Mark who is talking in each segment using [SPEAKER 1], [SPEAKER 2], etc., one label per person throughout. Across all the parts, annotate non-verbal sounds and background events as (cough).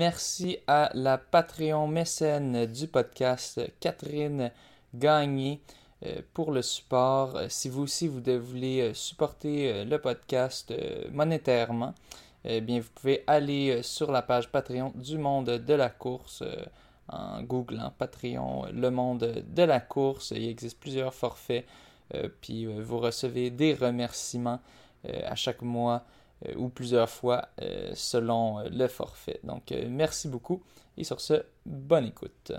[SPEAKER 1] merci à la Patreon mécène du podcast, Catherine Gagné, pour le support. Si vous aussi vous voulez supporter le podcast monétairement, eh bien, vous pouvez aller sur la page Patreon du monde de la course en googlant Patreon, le monde de la course. Il existe plusieurs forfaits, puis vous recevez des remerciements à chaque mois euh, ou plusieurs fois euh, selon euh, le forfait. Donc merci beaucoup et sur ce, bonne écoute.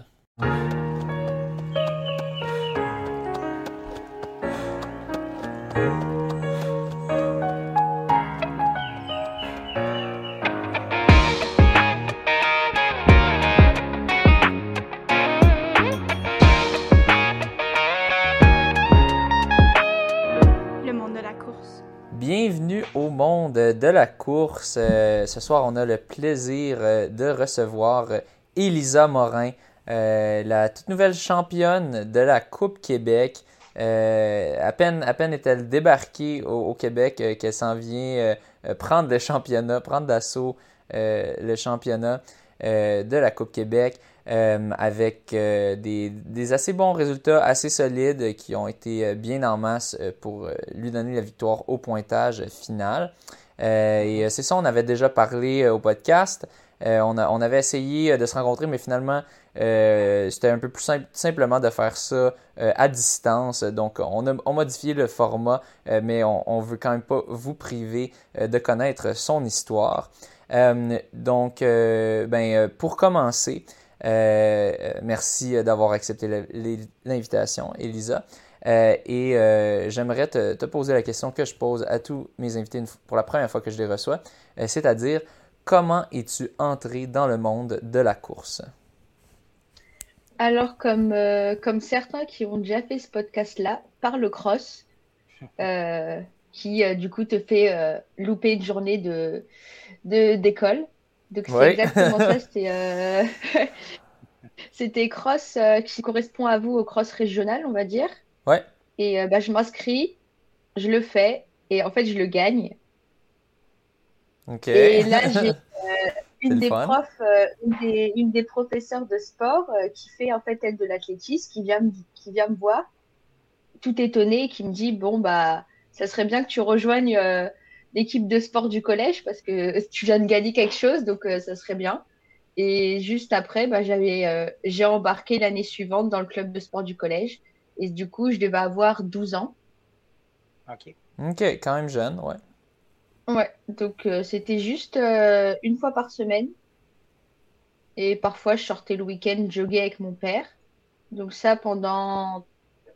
[SPEAKER 1] La course. Euh, ce soir, on a le plaisir euh, de recevoir euh, Elisa Morin, la toute nouvelle championne de la Coupe Québec. à peine, à peine est-elle débarquée au, Québec qu'elle s'en vient prendre le championnat, prendre d'assaut le championnat de la Coupe Québec. avec des, des, assez bons résultats, assez solides, qui ont été bien en masse pour lui donner la victoire au pointage final. Euh, et euh, c'est ça, on avait déjà parlé euh, au podcast. On, avait essayé de se rencontrer, mais finalement, c'était un peu plus simple simplement de faire ça à distance. Donc, on a, modifié le format, mais on ne veut quand même pas vous priver de connaître son histoire. donc, ben, pour commencer, merci d'avoir accepté l'invitation, Elisa. Euh, et euh, j'aimerais te, poser la question que je pose à tous mes invités pour la première fois que je les reçois, euh, c'est-à-dire comment es-tu entré dans le monde de la course?
[SPEAKER 2] Alors, comme, comme certains qui ont déjà fait ce podcast-là, par le cross, (laughs) qui du coup te fait louper une journée de, d'école. Donc, c'est exactement ça. (laughs) C'était, (laughs) c'était cross qui correspond à vous au cross régional, on va dire.
[SPEAKER 1] Ouais.
[SPEAKER 2] Et euh, bah, je m'inscris, je le fais, et en fait, je le gagne.
[SPEAKER 1] Ok.
[SPEAKER 2] Et là, (laughs) j'ai euh, une, des profs, euh, une, des, une, des, professeurs de sport qui fait en fait elle de l'athlétisme, qui vient, me, qui vient me voir, tout étonnée, qui me dit Bon, bah, ça serait bien que tu rejoignes l'équipe de sport du collège parce que (laughs) tu viens de gagner quelque chose, donc ça serait bien. Et juste après, bah, j'avais, j'ai embarqué l'année suivante dans le club de sport du collège. Et du coup, je devais avoir 12 ans.
[SPEAKER 3] OK.
[SPEAKER 1] OK, quand même jeune, ouais.
[SPEAKER 2] Ouais, donc euh, c'était juste euh, une fois par semaine. Et parfois, je sortais le week-end jogger avec mon père. Donc ça pendant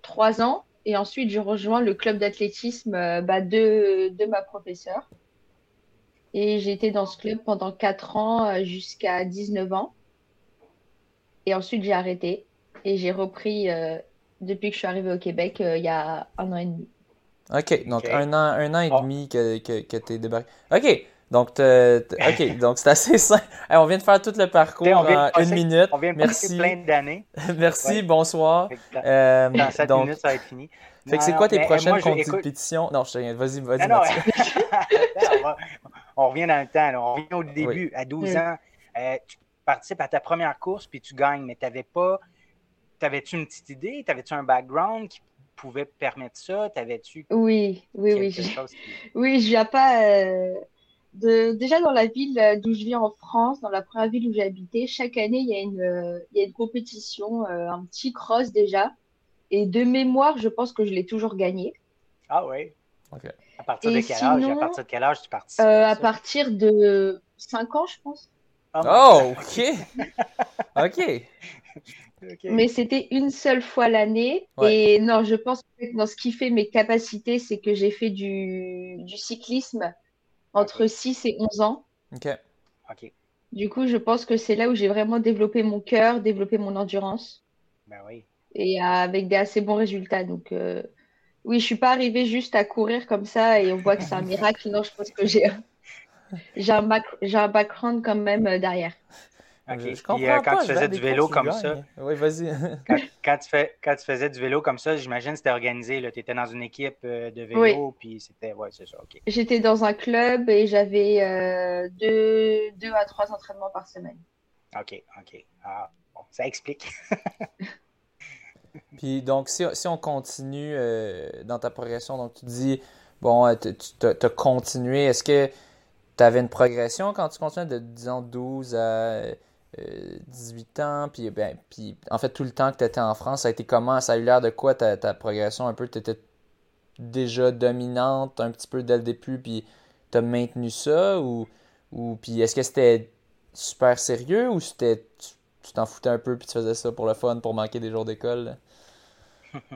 [SPEAKER 2] trois ans. Et ensuite, je rejoins le club d'athlétisme euh, bah, de, de ma professeure. Et j'ai été dans ce club pendant quatre ans jusqu'à 19 ans. Et ensuite, j'ai arrêté. Et j'ai repris depuis que je suis arrivée au Québec euh, il y a un an et demi.
[SPEAKER 1] OK, donc Un, an, un an et demi que, que, que tu es débarqué. OK, donc, OK, (laughs) donc c'est assez simple. on vient de faire tout le parcours en une minute.
[SPEAKER 3] On vient de Merci. plein d'années. (laughs)
[SPEAKER 1] Merci, bonsoir.
[SPEAKER 3] Euh, dans 7 minutes, ça va être fini.
[SPEAKER 1] Fait que c'est quoi tes prochaines compétitions? Non, je te Vas-y, vas-y. (laughs)
[SPEAKER 3] on, on, revient dans le temps. On revient au début, à 12 ans. Euh, tu participes à ta première course, puis tu gagnes, mais tu n'avais pas T'avais-tu une petite idée? T'avais-tu un background qui pouvait permettre ça? T'avais-tu.
[SPEAKER 2] Oui, oui, oui. (laughs) Oui, je viens pas. Euh, de... Déjà, dans la ville d'où je vis en France, dans la première ville où j'ai habité, chaque année, il y a une, euh, il y a une compétition, euh, un petit cross déjà. Et de mémoire, je pense que je l'ai toujours gagné.
[SPEAKER 3] Ah oui. À partir de quel âge? À partir de quel âge tu participes?
[SPEAKER 2] à partir de 5 ans, je pense.
[SPEAKER 1] Oh, oh ok. (laughs) ok.
[SPEAKER 2] Mais c'était une seule fois l'année. Et non, je pense que dans ce qui fait mes capacités, c'est que j'ai fait du, du, cyclisme entre 6 et 11 ans.
[SPEAKER 1] Ok.
[SPEAKER 3] Ok.
[SPEAKER 2] Du coup, je pense que c'est là où j'ai vraiment développé mon cœur, développé mon endurance.
[SPEAKER 3] Ben oui.
[SPEAKER 2] Et avec des assez bons résultats. Donc, euh, oui, je suis pas arrivée juste à courir comme ça et on voit que c'est un (laughs) miracle. Non, je pense que j'ai j'ai un, un, background quand même euh,
[SPEAKER 3] Je, comprends euh, quand tu faisais du vélo comme ça.
[SPEAKER 1] Oui, vas-y. (laughs)
[SPEAKER 3] quand, tu fais, quand tu faisais du vélo comme ça, j'imagine que c'était organisé. Tu étais dans une équipe euh, de vélo, puis c'était. Ouais, c'est ça.
[SPEAKER 2] J'étais dans un club et j'avais euh, deux, deux, à trois entraînements par semaine.
[SPEAKER 3] OK, OK. Ah, bon, ça explique. (laughs)
[SPEAKER 1] puis donc, si, si on continue dans ta progression, donc tu dis, bon, tu as continué, est-ce que tu avais une progression quand tu continuais de, disons, 12 à 18 euh, ans, puis, ben, puis en fait, tout le temps que tu étais en France, ça a été comment? Ça a eu l'air de quoi ta, progression un peu? Tu étais déjà dominante un petit peu dès le début, puis tu as maintenu ça? Ou, ou puis est-ce que c'était super sérieux ou c'était tu t'en foutais un peu puis tu faisais ça pour le fun, pour manquer des jours d'école?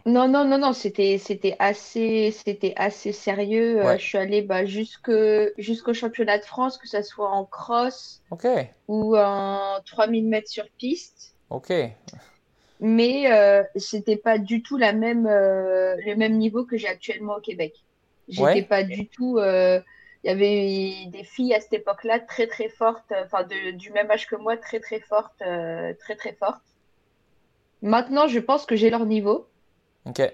[SPEAKER 2] Non, non, non, non, c'était, c'était assez, c'était assez sérieux. Euh, je suis allée bah, jusque, jusqu'au championnat de France, que ce soit en cross ou en 3000 mètres sur piste.
[SPEAKER 1] Ok.
[SPEAKER 2] Mais euh, c'était pas du tout la même, euh, le même niveau que j'ai actuellement au Québec. J'étais pas du tout. Euh, il y avait des filles à cette époque-là très très fortes, enfin du même âge que moi, très très fortes, très très fortes. Maintenant, je pense que j'ai leur niveau.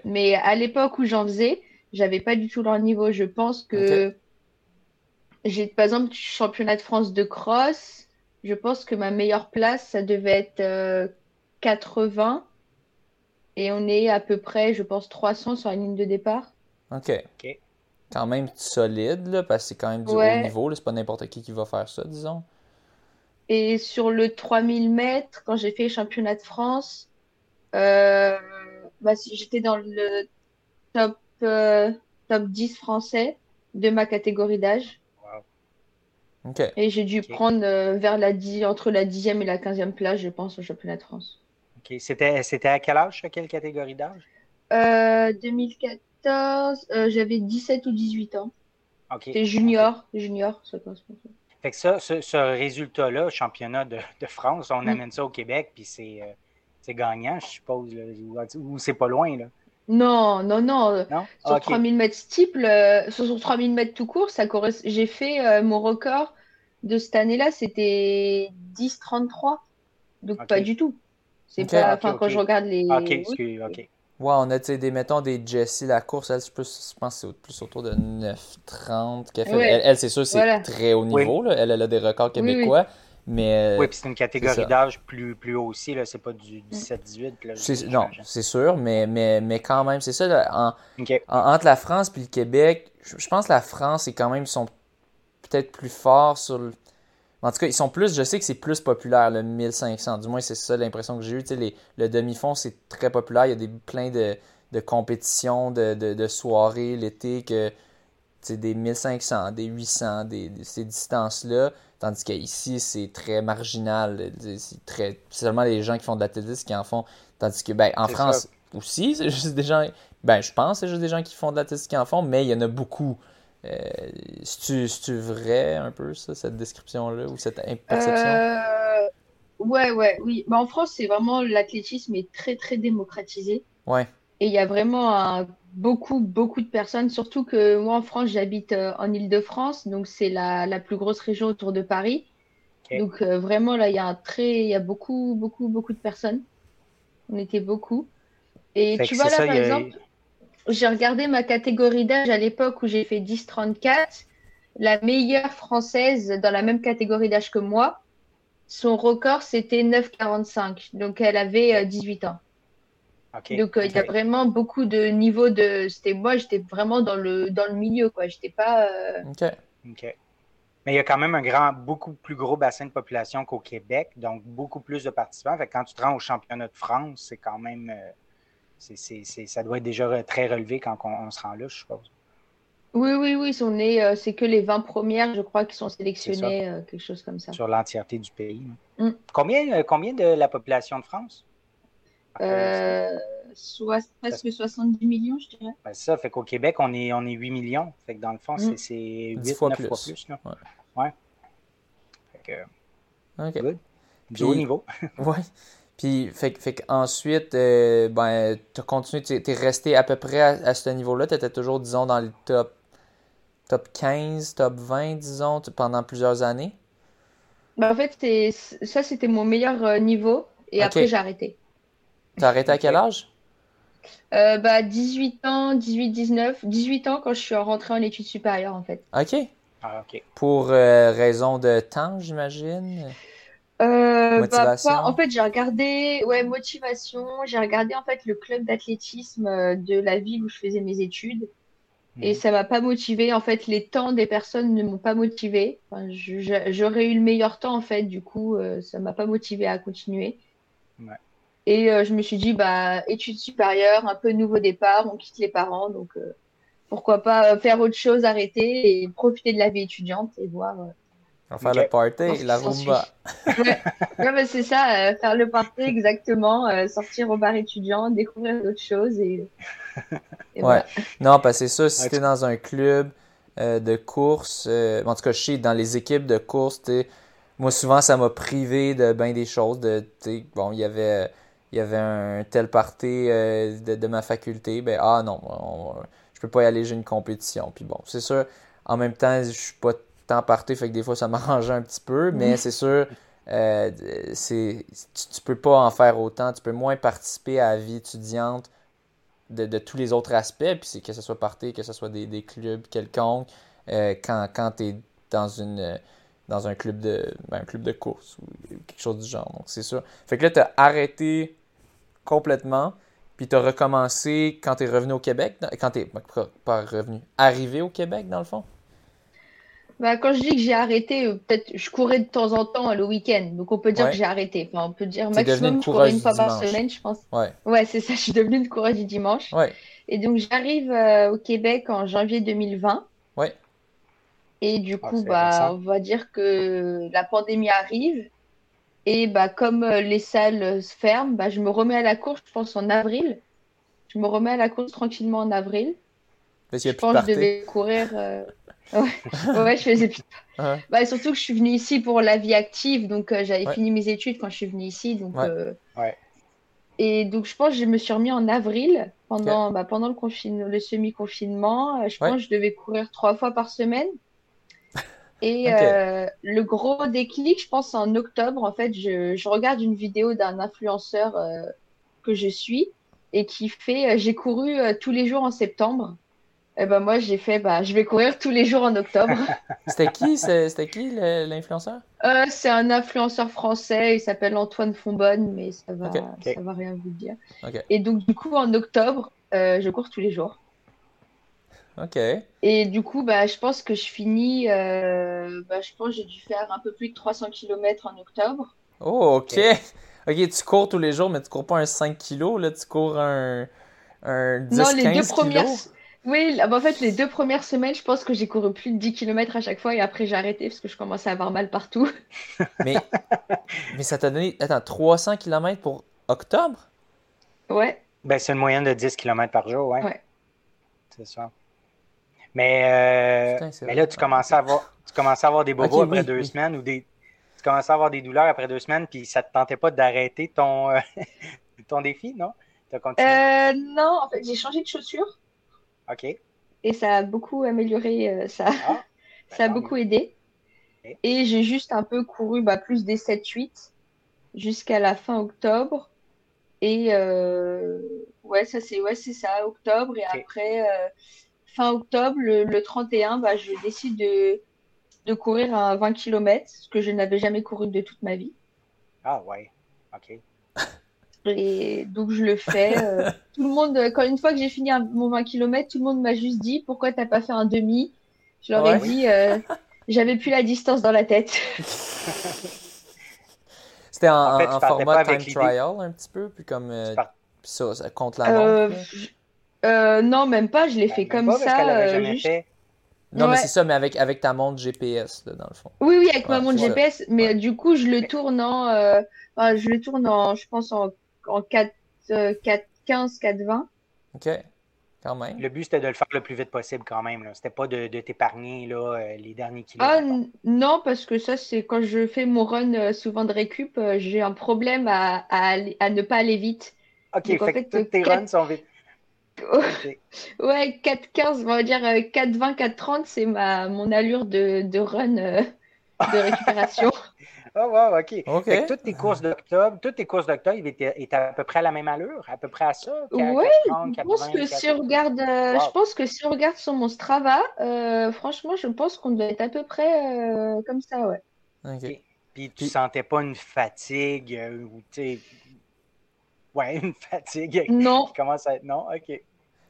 [SPEAKER 2] Mais à l'époque où j'en faisais, j'avais pas du tout leur niveau. Je pense que j'ai, par exemple, championnat de France de cross. Je pense que ma meilleure place, ça devait être 80. Euh, Et on est à peu près, je pense, 300 sur la ligne de départ.
[SPEAKER 1] OK. Quand même solide, là, parce que c'est quand même du haut niveau. C'est pas n'importe qui qui va faire ça, disons.
[SPEAKER 2] Et sur le 3000 mètres, quand j'ai fait le championnat de France, euh, bah, j'étais dans le top, euh, top 10 français de ma catégorie d'âge. Et j'ai dû prendre euh, vers la 10, entre la 10e et la 15e place, je pense, au championnat de France.
[SPEAKER 3] C'était, c'était à quel âge, quelle catégorie d'âge?
[SPEAKER 2] 2014, euh, j'avais 17 ou 18 ans. C'était junior, junior, ça correspond.
[SPEAKER 3] Fait que ça, ce, résultat-là, championnat de, de France, on mm. amène ça au Québec, puis c'est c'est gagnant, je suppose, ou c'est pas loin, là.
[SPEAKER 2] Non, non, non. Sur 3000 mètres steeple, euh, sur 3000 mètres tout court, ça j'ai fait euh, mon record de cette année-là, c'était 10-33. Donc pas du tout. C'est pas, enfin, quand je regarde les.
[SPEAKER 3] Ok, ok.
[SPEAKER 1] Ouais, on a des, mettons, des Jessie, la course, elle, je pense que c'est plus autour de 9-30 Elle, c'est sûr, c'est très haut niveau. Là. Elle, elle, a des records québécois. Mais,
[SPEAKER 3] euh, oui, puis c'est une catégorie d'âge plus, plus haut aussi, c'est pas du
[SPEAKER 1] 17-18. Non, c'est sûr, mais, mais, mais quand même, c'est ça. en, entre la France et le Québec, je, pense que la France, est quand même, sont peut-être plus forts sur le. En tout cas, ils sont plus, je sais que c'est plus populaire, le 1500. Du moins, c'est ça l'impression que j'ai eue. le demi-fond, c'est très populaire. Il y a des, plein de, de compétitions, de, de, de soirées l'été que des 1500, des 800, des, ces distances-là. Tandis qu'ici, c'est très marginal. C'est très seulement les gens qui font de l'athlétisme qui en font. Tandis que ben, en France aussi, (laughs) c'est juste des gens. Ben, je pense que c'est juste des gens qui font de l'athlétisme qui en font, mais il y en a beaucoup. Euh, C'est-tu vrai un peu ça, cette description-là ou cette perception?
[SPEAKER 2] Euh, ouais, ouais, oui. Ben, en France, c'est vraiment l'athlétisme est très, très démocratisé.
[SPEAKER 1] Ouais.
[SPEAKER 2] Et il y a vraiment beaucoup, beaucoup de personnes, surtout que moi en France, j'habite euh, en Ile-de-France, donc c'est la, la, plus grosse région autour de Paris. Donc euh, vraiment, là, il y a un très, il y a beaucoup, beaucoup, beaucoup de personnes. On était beaucoup. Et tu vois, là, par exemple, j'ai regardé ma catégorie d'âge à l'époque où j'ai fait 10-34. La meilleure française dans la même catégorie d'âge que moi, son record, c'était 9,45. Donc, elle avait 18 euh, Donc, euh, il y a vraiment beaucoup de niveaux de. C'était moi, j'étais vraiment dans le, dans le milieu, quoi. J'étais pas. Euh,
[SPEAKER 3] OK. Mais il y a quand même un grand, beaucoup plus gros bassin de population qu'au Québec, donc beaucoup plus de participants. Fait quand tu te rends au championnat de France, c'est quand même. Euh, c'est, ça doit être déjà très relevé quand on, se rend là, je suppose.
[SPEAKER 2] Oui, oui, oui. On est, c'est que les 20 premières, je crois, qui sont sélectionnées, quelque chose comme ça.
[SPEAKER 3] Sur l'entièreté du pays. Mm. Combien, combien de la population de France?
[SPEAKER 2] Euh, soit, presque 70 millions, je dirais.
[SPEAKER 3] Ben, ça, fait qu'au Québec, on est, on est 8 millions. Fait que dans le fond, c'est 8, mm. fois 9 plus. fois plus. Là. Ouais. ouais. Fait que, okay. good. Du haut niveau. (laughs)
[SPEAKER 1] ouais. Puis, fait, fait qu'ensuite, euh, ben, tu as continué, tu es resté à peu près à, ce niveau-là. Tu étais toujours, disons, dans le top, top 15, top 20, disons, pendant plusieurs années?
[SPEAKER 2] Bah, en fait, ça, c'était mon meilleur euh, niveau. Et après, j'ai arrêté.
[SPEAKER 1] T'as arrêté à quel âge?
[SPEAKER 2] Euh, bah, 18 ans, 18, 19. 18 ans quand je suis rentrée en études supérieures, en fait.
[SPEAKER 1] OK.
[SPEAKER 3] Ah, OK.
[SPEAKER 1] Pour euh, raison de temps, j'imagine?
[SPEAKER 2] Euh, motivation? Bah, en fait, j'ai regardé, ouais, motivation. J'ai regardé en fait le club d'athlétisme de la ville où je faisais mes études. Et mhm. ça m'a pas motivé. En fait, les temps des personnes ne m'ont pas motivé. Enfin, J'aurais eu le meilleur temps, en fait. Du coup, euh, ça m'a pas motivé à continuer. Ouais. Et euh, je me suis dit, bah, études supérieures, un peu nouveau départ, on quitte les parents. Donc, euh, pourquoi pas faire autre chose, arrêter et profiter de la vie étudiante et voir
[SPEAKER 1] faire le party, la rumba.
[SPEAKER 2] ouais, c'est ça, euh, faire le party exactement, euh, sortir au bar étudiant, découvrir d'autres choses et.
[SPEAKER 1] ouais. Non, parce que c'est ça, si tu es dans un club euh, de course, en tout cas, je sais, dans les équipes de course, moi souvent ça m'a privé de bien des choses. De, bon, il y avait. Il y avait un tel party de, ma faculté, ben ah non, je peux pas y aller, j'ai une compétition. Puis bon, c'est sûr, en même temps, je suis pas temps parté, fait que des fois ça (laughs) m'arrangeait un petit peu, mais c'est sûr, euh, c'est, tu, peux pas en faire autant, tu peux moins participer à la vie étudiante de, tous les autres aspects, puis c'est que ce soit party, que ce soit des, clubs quelconques, euh, quand, quand tu es dans une dans un club de ben, un club de course ou quelque chose du genre. Donc c'est ça. Fait que là, tu as arrêté complètement, puis tu as recommencé quand tu es revenu au Québec, quand tu es pas revenu, arrivé au Québec dans le fond?
[SPEAKER 2] Bah, quand je dis que j'ai arrêté, euh, peut-être je courais de temps en temps le week-end. Donc on peut dire que j'ai arrêté. Enfin, on peut dire maximum je courais une fois par semaine, je pense.
[SPEAKER 1] Ouais,
[SPEAKER 2] ouais c'est ça, (laughs) je suis devenue une coureuse du dimanche.
[SPEAKER 1] Ouais.
[SPEAKER 2] Et donc j'arrive euh, au Québec en janvier 2020.
[SPEAKER 1] Ouais.
[SPEAKER 2] Et du ah, coup, bah, on va dire que la pandémie arrive. Et bah, comme euh, les salles se ferment, bah, je me remets à la course, je pense, en avril. Je me remets à la course tranquillement en avril.
[SPEAKER 1] Parce je
[SPEAKER 2] pense que je devais courir. (laughs) Ouais, je faisais plus. (laughs) Bah, surtout que je suis venue ici pour la vie active, donc euh, j'avais fini mes études quand je suis venue ici. Donc,
[SPEAKER 3] euh,
[SPEAKER 2] Et donc, je pense que je me suis remis en avril, pendant, bah, pendant le, confine... le semi-confinement. Euh, je pense que je devais courir trois fois par semaine. Et le gros déclic, je pense, en octobre, en fait, je, je regarde une vidéo d'un influenceur que je suis et qui fait J'ai couru tous les jours en septembre. Eh ben moi, j'ai fait, bah, je vais courir tous les jours en octobre. (laughs)
[SPEAKER 1] C'était qui, c'était qui l'influenceur?
[SPEAKER 2] Euh, C'est un influenceur français, il s'appelle Antoine Fonbonne, mais ça va, ça va rien vous dire. Et donc du coup, en octobre, euh, je cours tous les jours.
[SPEAKER 1] Ok.
[SPEAKER 2] Et du coup, bah, je pense que je finis, euh, bah, je pense que j'ai dû faire un peu plus de 300 km en octobre.
[SPEAKER 1] Oh, ok. Ok, tu cours tous les jours, mais tu cours pas un 5 kg, là, tu cours un, un 10 Non, les deux premières.
[SPEAKER 2] Oui, bah, en fait, les deux premières semaines, je pense que j'ai couru plus de 10 km à chaque fois et après j'ai arrêté parce que je commençais à avoir mal partout. (laughs)
[SPEAKER 1] mais, mais ça t'a donné attends, 300 km pour octobre?
[SPEAKER 2] Ouais.
[SPEAKER 3] Ben, c'est une moyenne de 10 km par jour, ouais. ouais. C'est ça. Mais, euh, mais là, tu commençais, à avoir, tu commençais à avoir des bobos après deux semaines ou des. Tu commençais à avoir des douleurs après deux semaines, puis ça te tentait pas d'arrêter ton, euh, (laughs) ton défi, non?
[SPEAKER 2] Euh, non, en fait, j'ai changé de chaussures.
[SPEAKER 3] OK.
[SPEAKER 2] Et ça a beaucoup amélioré, euh, ça, ah, (laughs) ça a beaucoup aidé. Et j'ai juste un peu couru bah, plus des 7-8 jusqu'à la fin octobre. Et euh, ouais, ça c'est ouais, c'est ça, octobre. Et après, euh, fin octobre, le, 31, bah, je décide de, de courir à 20 km, ce que je n'avais jamais couru de toute ma vie.
[SPEAKER 3] Ah ouais, ok.
[SPEAKER 2] Et donc je le fais. Euh, (laughs) tout le monde, quand une fois que j'ai fini mon 20 km, tout le monde m'a juste dit pourquoi t'as pas fait un demi? Je leur ai dit euh, (laughs) j'avais plus la distance dans la tête. (laughs)
[SPEAKER 1] C'était un, format time trial un petit peu, puis comme euh, ça, ça, compte la
[SPEAKER 2] montre. Non, même pas. Je l'ai fait comme ça.
[SPEAKER 1] Non, mais c'est ça, mais avec, avec ta montre GPS, là, dans le fond.
[SPEAKER 2] Oui, oui, avec ma montre GPS, mais du coup, je le tourne en, je le tourne en, je pense en en 4, 4 15, 4, 20.
[SPEAKER 1] OK. Quand même.
[SPEAKER 3] Le but, c'était de le faire le plus vite possible quand même. C'était pas de, de t'épargner euh, les derniers kilomètres.
[SPEAKER 2] Ah, non, parce que ça, c'est quand je fais mon run euh, souvent de récup, euh, j'ai un problème à, à, à, ne pas aller vite.
[SPEAKER 3] OK, fait, que tous tes runs sont vite.
[SPEAKER 2] Ouais, 4-15, on va dire 4-20, 4-30, c'est ma, mon allure de, de run de récupération. (laughs)
[SPEAKER 3] Oh, wow, OK. okay. toutes tes courses d'octobre, toutes tes courses d'octobre étaient, à peu près à la même allure, à peu près à ça?
[SPEAKER 2] Oui, je pense que si on regarde, euh, je pense que si on regarde sur mon Strava, euh, franchement, je pense qu'on doit être à peu près euh, comme ça, ouais.
[SPEAKER 3] OK. Puis tu sentais pas une fatigue ou tu sais. Ouais, (laughs) une fatigue.
[SPEAKER 2] Non.
[SPEAKER 3] Comment ça être. Non, OK.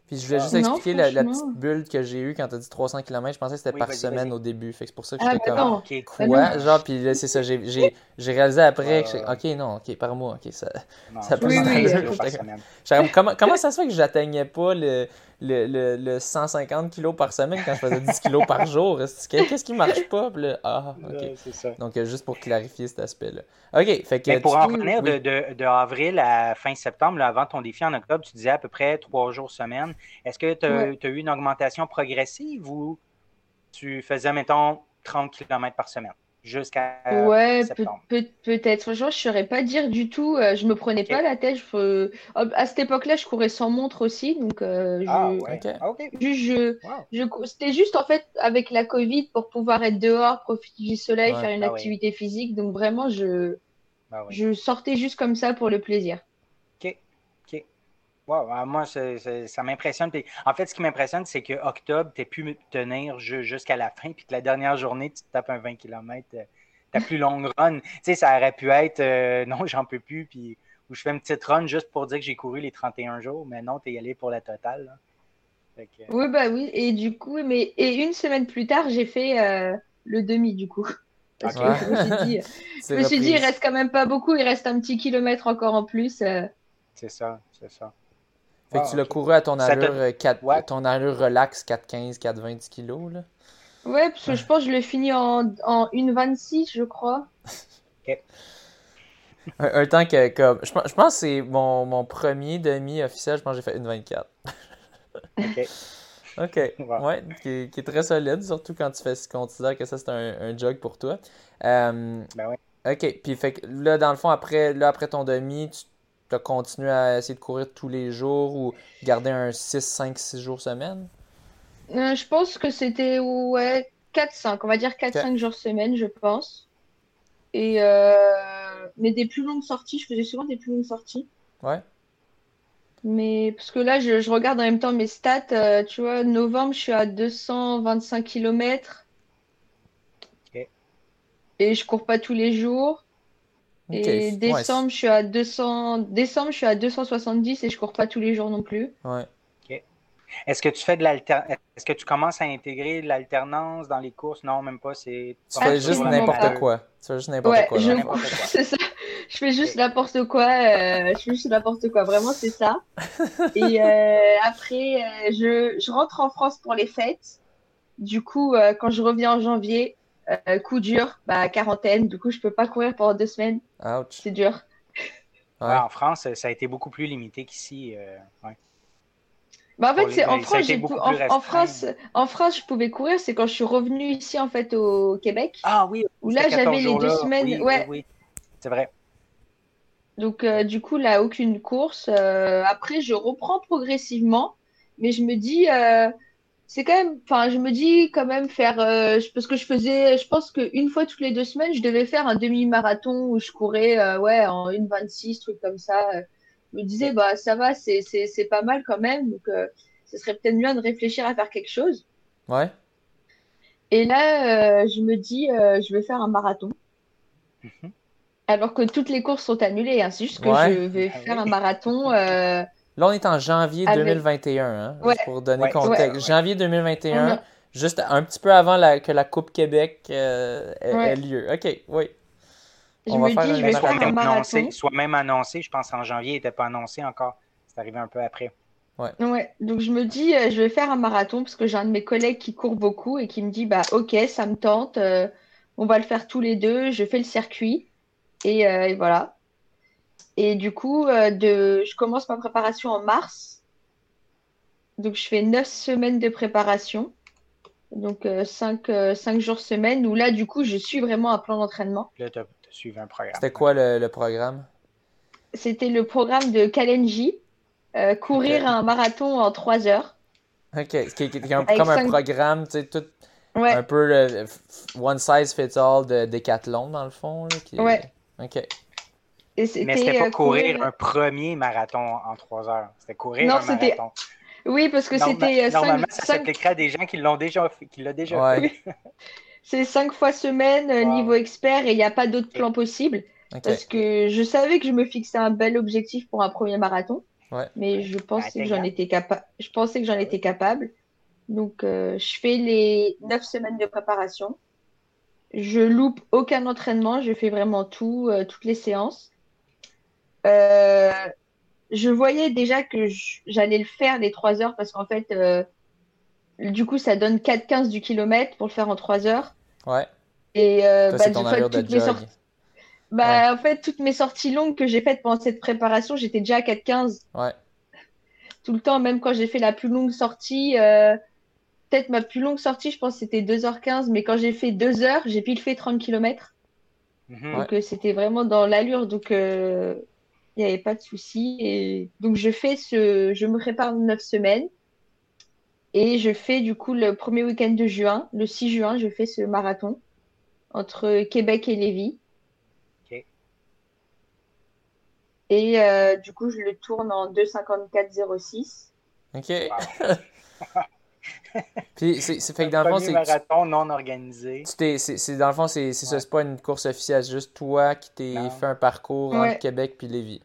[SPEAKER 1] Puis je voulais juste expliquer la, petite bulle que j'ai eue quand tu as dit 300 km. Je pensais que c'était par semaine au début. Fait que c'est pour ça que ah, j'étais comme. Non. Quoi? Genre, puis là, c'est ça. J'ai réalisé après que. Ok, non, ok, par mois. Ok, ça, ça peut oui, (laughs) comment, comment ça se fait que j'atteignais pas le, le, le, 150 kg par semaine quand je faisais 10 kg par jour. Qu'est-ce qui marche pas? ah, Donc, euh, juste pour clarifier cet aspect-là. OK. Fait que,
[SPEAKER 3] pour en revenir de, de, avril à fin septembre, avant ton défi en octobre, tu disais à peu près trois jours semaine. Est-ce que tu as, eu une augmentation progressive ou tu faisais, mettons, 30 km par semaine? Jusqu'à
[SPEAKER 2] ouais peut-être. Franchement je saurais pas dire du tout euh, je me prenais pas la tête à cette époque-là je courais sans montre aussi donc euh, je... Ah, ah, je, c'était juste en fait avec la Covid pour pouvoir être dehors profiter du soleil faire une ah activité physique donc vraiment je je sortais juste comme ça pour le plaisir
[SPEAKER 3] wow, moi ça m'impressionne. En fait ce qui m'impressionne c'est que octobre tu pu tenir jusqu'à la fin puis que la dernière journée tu te tapes un 20 km ta plus longue run. Tu sais ça aurait pu être euh, (laughs) non j'en peux plus puis où je fais une petite run juste pour dire que j'ai couru les 31 jours mais non tu es allé pour la totale
[SPEAKER 2] oui bah oui et du coup mais et une semaine plus tard j'ai fait euh, le demi du coup. (laughs) Parce que je me suis dit, (laughs) je me suis dit il reste quand même pas beaucoup il reste un petit kilomètre encore en plus euh.
[SPEAKER 3] c'est ça c'est ça
[SPEAKER 1] fait que tu l'as couru à ton allure, 4, euh, ton allure relax 4,15, 4,20 kg, là?
[SPEAKER 2] Ouais, parce que je pense que je l'ai fini en, en 1,26, je crois.
[SPEAKER 3] OK.
[SPEAKER 1] Un, temps que, comme, je, pense que c'est mon, mon, premier demi officiel, je pense que j'ai fait 1,24. OK. (laughs) OK. Ouais, qui, qui, est très solide, surtout quand tu fais, considères que ça c'est un, un, jog pour toi.
[SPEAKER 3] Euh, ben oui.
[SPEAKER 1] OK. Puis fait que là, dans le fond, après, là, après ton demi, tu tu as continué à essayer de courir tous les jours ou garder un 6, 5, 6 jours semaine?
[SPEAKER 2] Euh, je pense que c'était ouais, 4-5, on va dire 4-5 jours semaine, je pense. Et euh, mais des plus longues sorties, je faisais souvent des plus longues sorties.
[SPEAKER 1] Ouais.
[SPEAKER 2] Mais parce que là, je, regarde en même temps mes stats. Euh, tu vois, novembre, je suis à 225 km. Et je cours pas tous les jours. Et décembre, je suis à 200... décembre, je suis à 270 et je cours pas tous les jours non plus.
[SPEAKER 1] Ouais.
[SPEAKER 3] Est-ce que tu fais de Est-ce que tu commences à intégrer l'alternance dans les courses? Non, même pas. C'est
[SPEAKER 1] tu fais juste n'importe quoi. Tu fais juste n'importe quoi. (laughs)
[SPEAKER 2] c'est ça. Je fais juste n'importe quoi. Euh, je fais juste n'importe quoi. Vraiment, c'est ça. (laughs) et euh, après, euh, je... je rentre en France pour les fêtes. Du coup, quand je reviens en janvier, euh, coup dur, bah, quarantaine, du coup, je peux pas courir pendant deux semaines. C'est dur.
[SPEAKER 3] en France, ça a été beaucoup plus limité qu'ici. Euh,
[SPEAKER 2] bah, en fait, en, France, en, France, en France, je pouvais courir, c'est quand je suis revenue ici, en fait, au Québec.
[SPEAKER 3] Ah oui,
[SPEAKER 2] où là, j'avais les deux semaines. ouais.
[SPEAKER 3] Oui, c'est vrai.
[SPEAKER 2] Donc, euh, du coup, là, aucune course. après, je reprends progressivement, mais je me dis, c'est quand même, enfin, je me dis quand même faire, euh, parce que je faisais, je pense qu'une fois toutes les deux semaines, je devais faire un demi-marathon où je courais, euh, ouais, en 1,26, truc comme ça. Je me disais, bah, ça va, c'est, c'est, c'est pas mal quand même, donc euh, ce serait peut-être bien de réfléchir à faire quelque chose.
[SPEAKER 1] Ouais.
[SPEAKER 2] Et là, je me dis, je vais faire un marathon. Mhm. Alors que toutes les courses sont annulées, hein. c'est juste que je vais ah faire un marathon.
[SPEAKER 1] Là, on est en janvier 2021, hein, pour donner contexte. Janvier 2021, juste un petit peu avant que la Coupe Québec euh, ait, lieu. OK, oui.
[SPEAKER 2] Je on va faire dis, je vais faire un
[SPEAKER 3] annoncé, soit même annoncé, je pense en janvier, il n'était pas annoncé encore. C'est arrivé un peu après.
[SPEAKER 2] Ouais. ouais. Donc je me dis, euh, je vais faire un marathon parce que j'ai un de mes collègues qui court beaucoup et qui me dit, bah ok, ça me tente, euh, on va le faire tous les deux, je fais le circuit et, et voilà. Et du coup, euh, de... je commence ma préparation en mars. Donc, je fais neuf semaines de préparation. Donc, euh, cinq, euh, cinq, jours semaine, où là, du coup, je suis vraiment un plan d'entraînement.
[SPEAKER 3] Là, tu as, suivi un programme.
[SPEAKER 1] C'était quoi le, programme?
[SPEAKER 2] C'était le programme de Kalenji, courir un marathon en trois heures.
[SPEAKER 1] OK, qui, est comme un programme, tu sais, tout Un peu one size fits all de Decathlon, dans le fond. Là,
[SPEAKER 2] Ouais.
[SPEAKER 1] OK.
[SPEAKER 3] Mais c'était pas courir, un premier marathon en trois heures. C'était courir
[SPEAKER 2] non,
[SPEAKER 3] un marathon.
[SPEAKER 2] Oui, parce que c'était.
[SPEAKER 3] Normalement, ça s'appliquerait à des gens qui l'ont déjà fait, qui l'ont déjà fait. (laughs)
[SPEAKER 2] C'est cinq fois semaine, euh, niveau expert, et il n'y a pas d'autre plan possible. Parce que je savais que je me fixais un bel objectif pour un premier marathon. Mais je pensais, que j'en étais capable. je pensais que j'en étais capable. Donc, euh, je fais les neuf semaines de préparation. Je loupe aucun entraînement. Je fais vraiment tout, euh, toutes les séances. Je voyais déjà que j'allais le faire les trois heures parce qu'en fait, du coup, ça donne 4,15 du kilomètre pour le faire en trois heures.
[SPEAKER 1] Ouais.
[SPEAKER 2] Et euh, bah, toutes mes sorties... bah, en fait, toutes mes sorties longues que j'ai faites pendant cette préparation, j'étais déjà à 4,15.
[SPEAKER 1] Ouais.
[SPEAKER 2] Tout le temps, même quand j'ai fait la plus longue sortie, euh, peut-être ma plus longue sortie, je pense c'était 2h15, mais quand j'ai fait 2 heures, j'ai pile fait 30 km. Mhm. Donc euh, c'était vraiment dans l'allure, donc il n'y avait pas de souci. Et donc je fais ce, je me prépare 9 semaines. Et je fais du coup le premier week-end de juin, le 6 juin, je fais ce marathon entre Québec et Lévis. Et euh, du coup, je le tourne en 2,54,06.
[SPEAKER 1] OK. (laughs) Puis, c'est fait que dans le fond, c'est.
[SPEAKER 3] marathon non organisé.
[SPEAKER 1] C'est dans le fond, c'est ça, c'est pas une course officielle, c'est juste toi qui t'es fait un parcours entre Québec puis Lévis.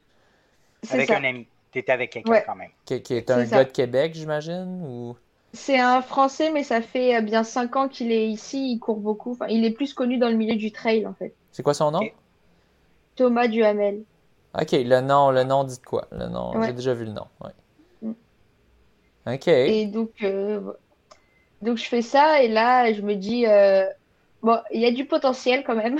[SPEAKER 3] Avec un ami. T'étais avec quelqu'un quand même.
[SPEAKER 1] Qui, est un gars de Québec, j'imagine ou...
[SPEAKER 2] C'est un Français, mais ça fait euh, bien 5 ans qu'il est ici. Il court beaucoup. Enfin, il est plus connu dans le milieu du trail, en fait.
[SPEAKER 1] C'est quoi son nom?
[SPEAKER 2] Thomas Duhamel.
[SPEAKER 1] Ok, le nom, le nom dit quoi? Le nom, j'ai déjà vu le nom. Mm. Ok.
[SPEAKER 2] Et donc, euh, donc je fais ça et là, je me dis, euh, bon, il y a du potentiel quand même.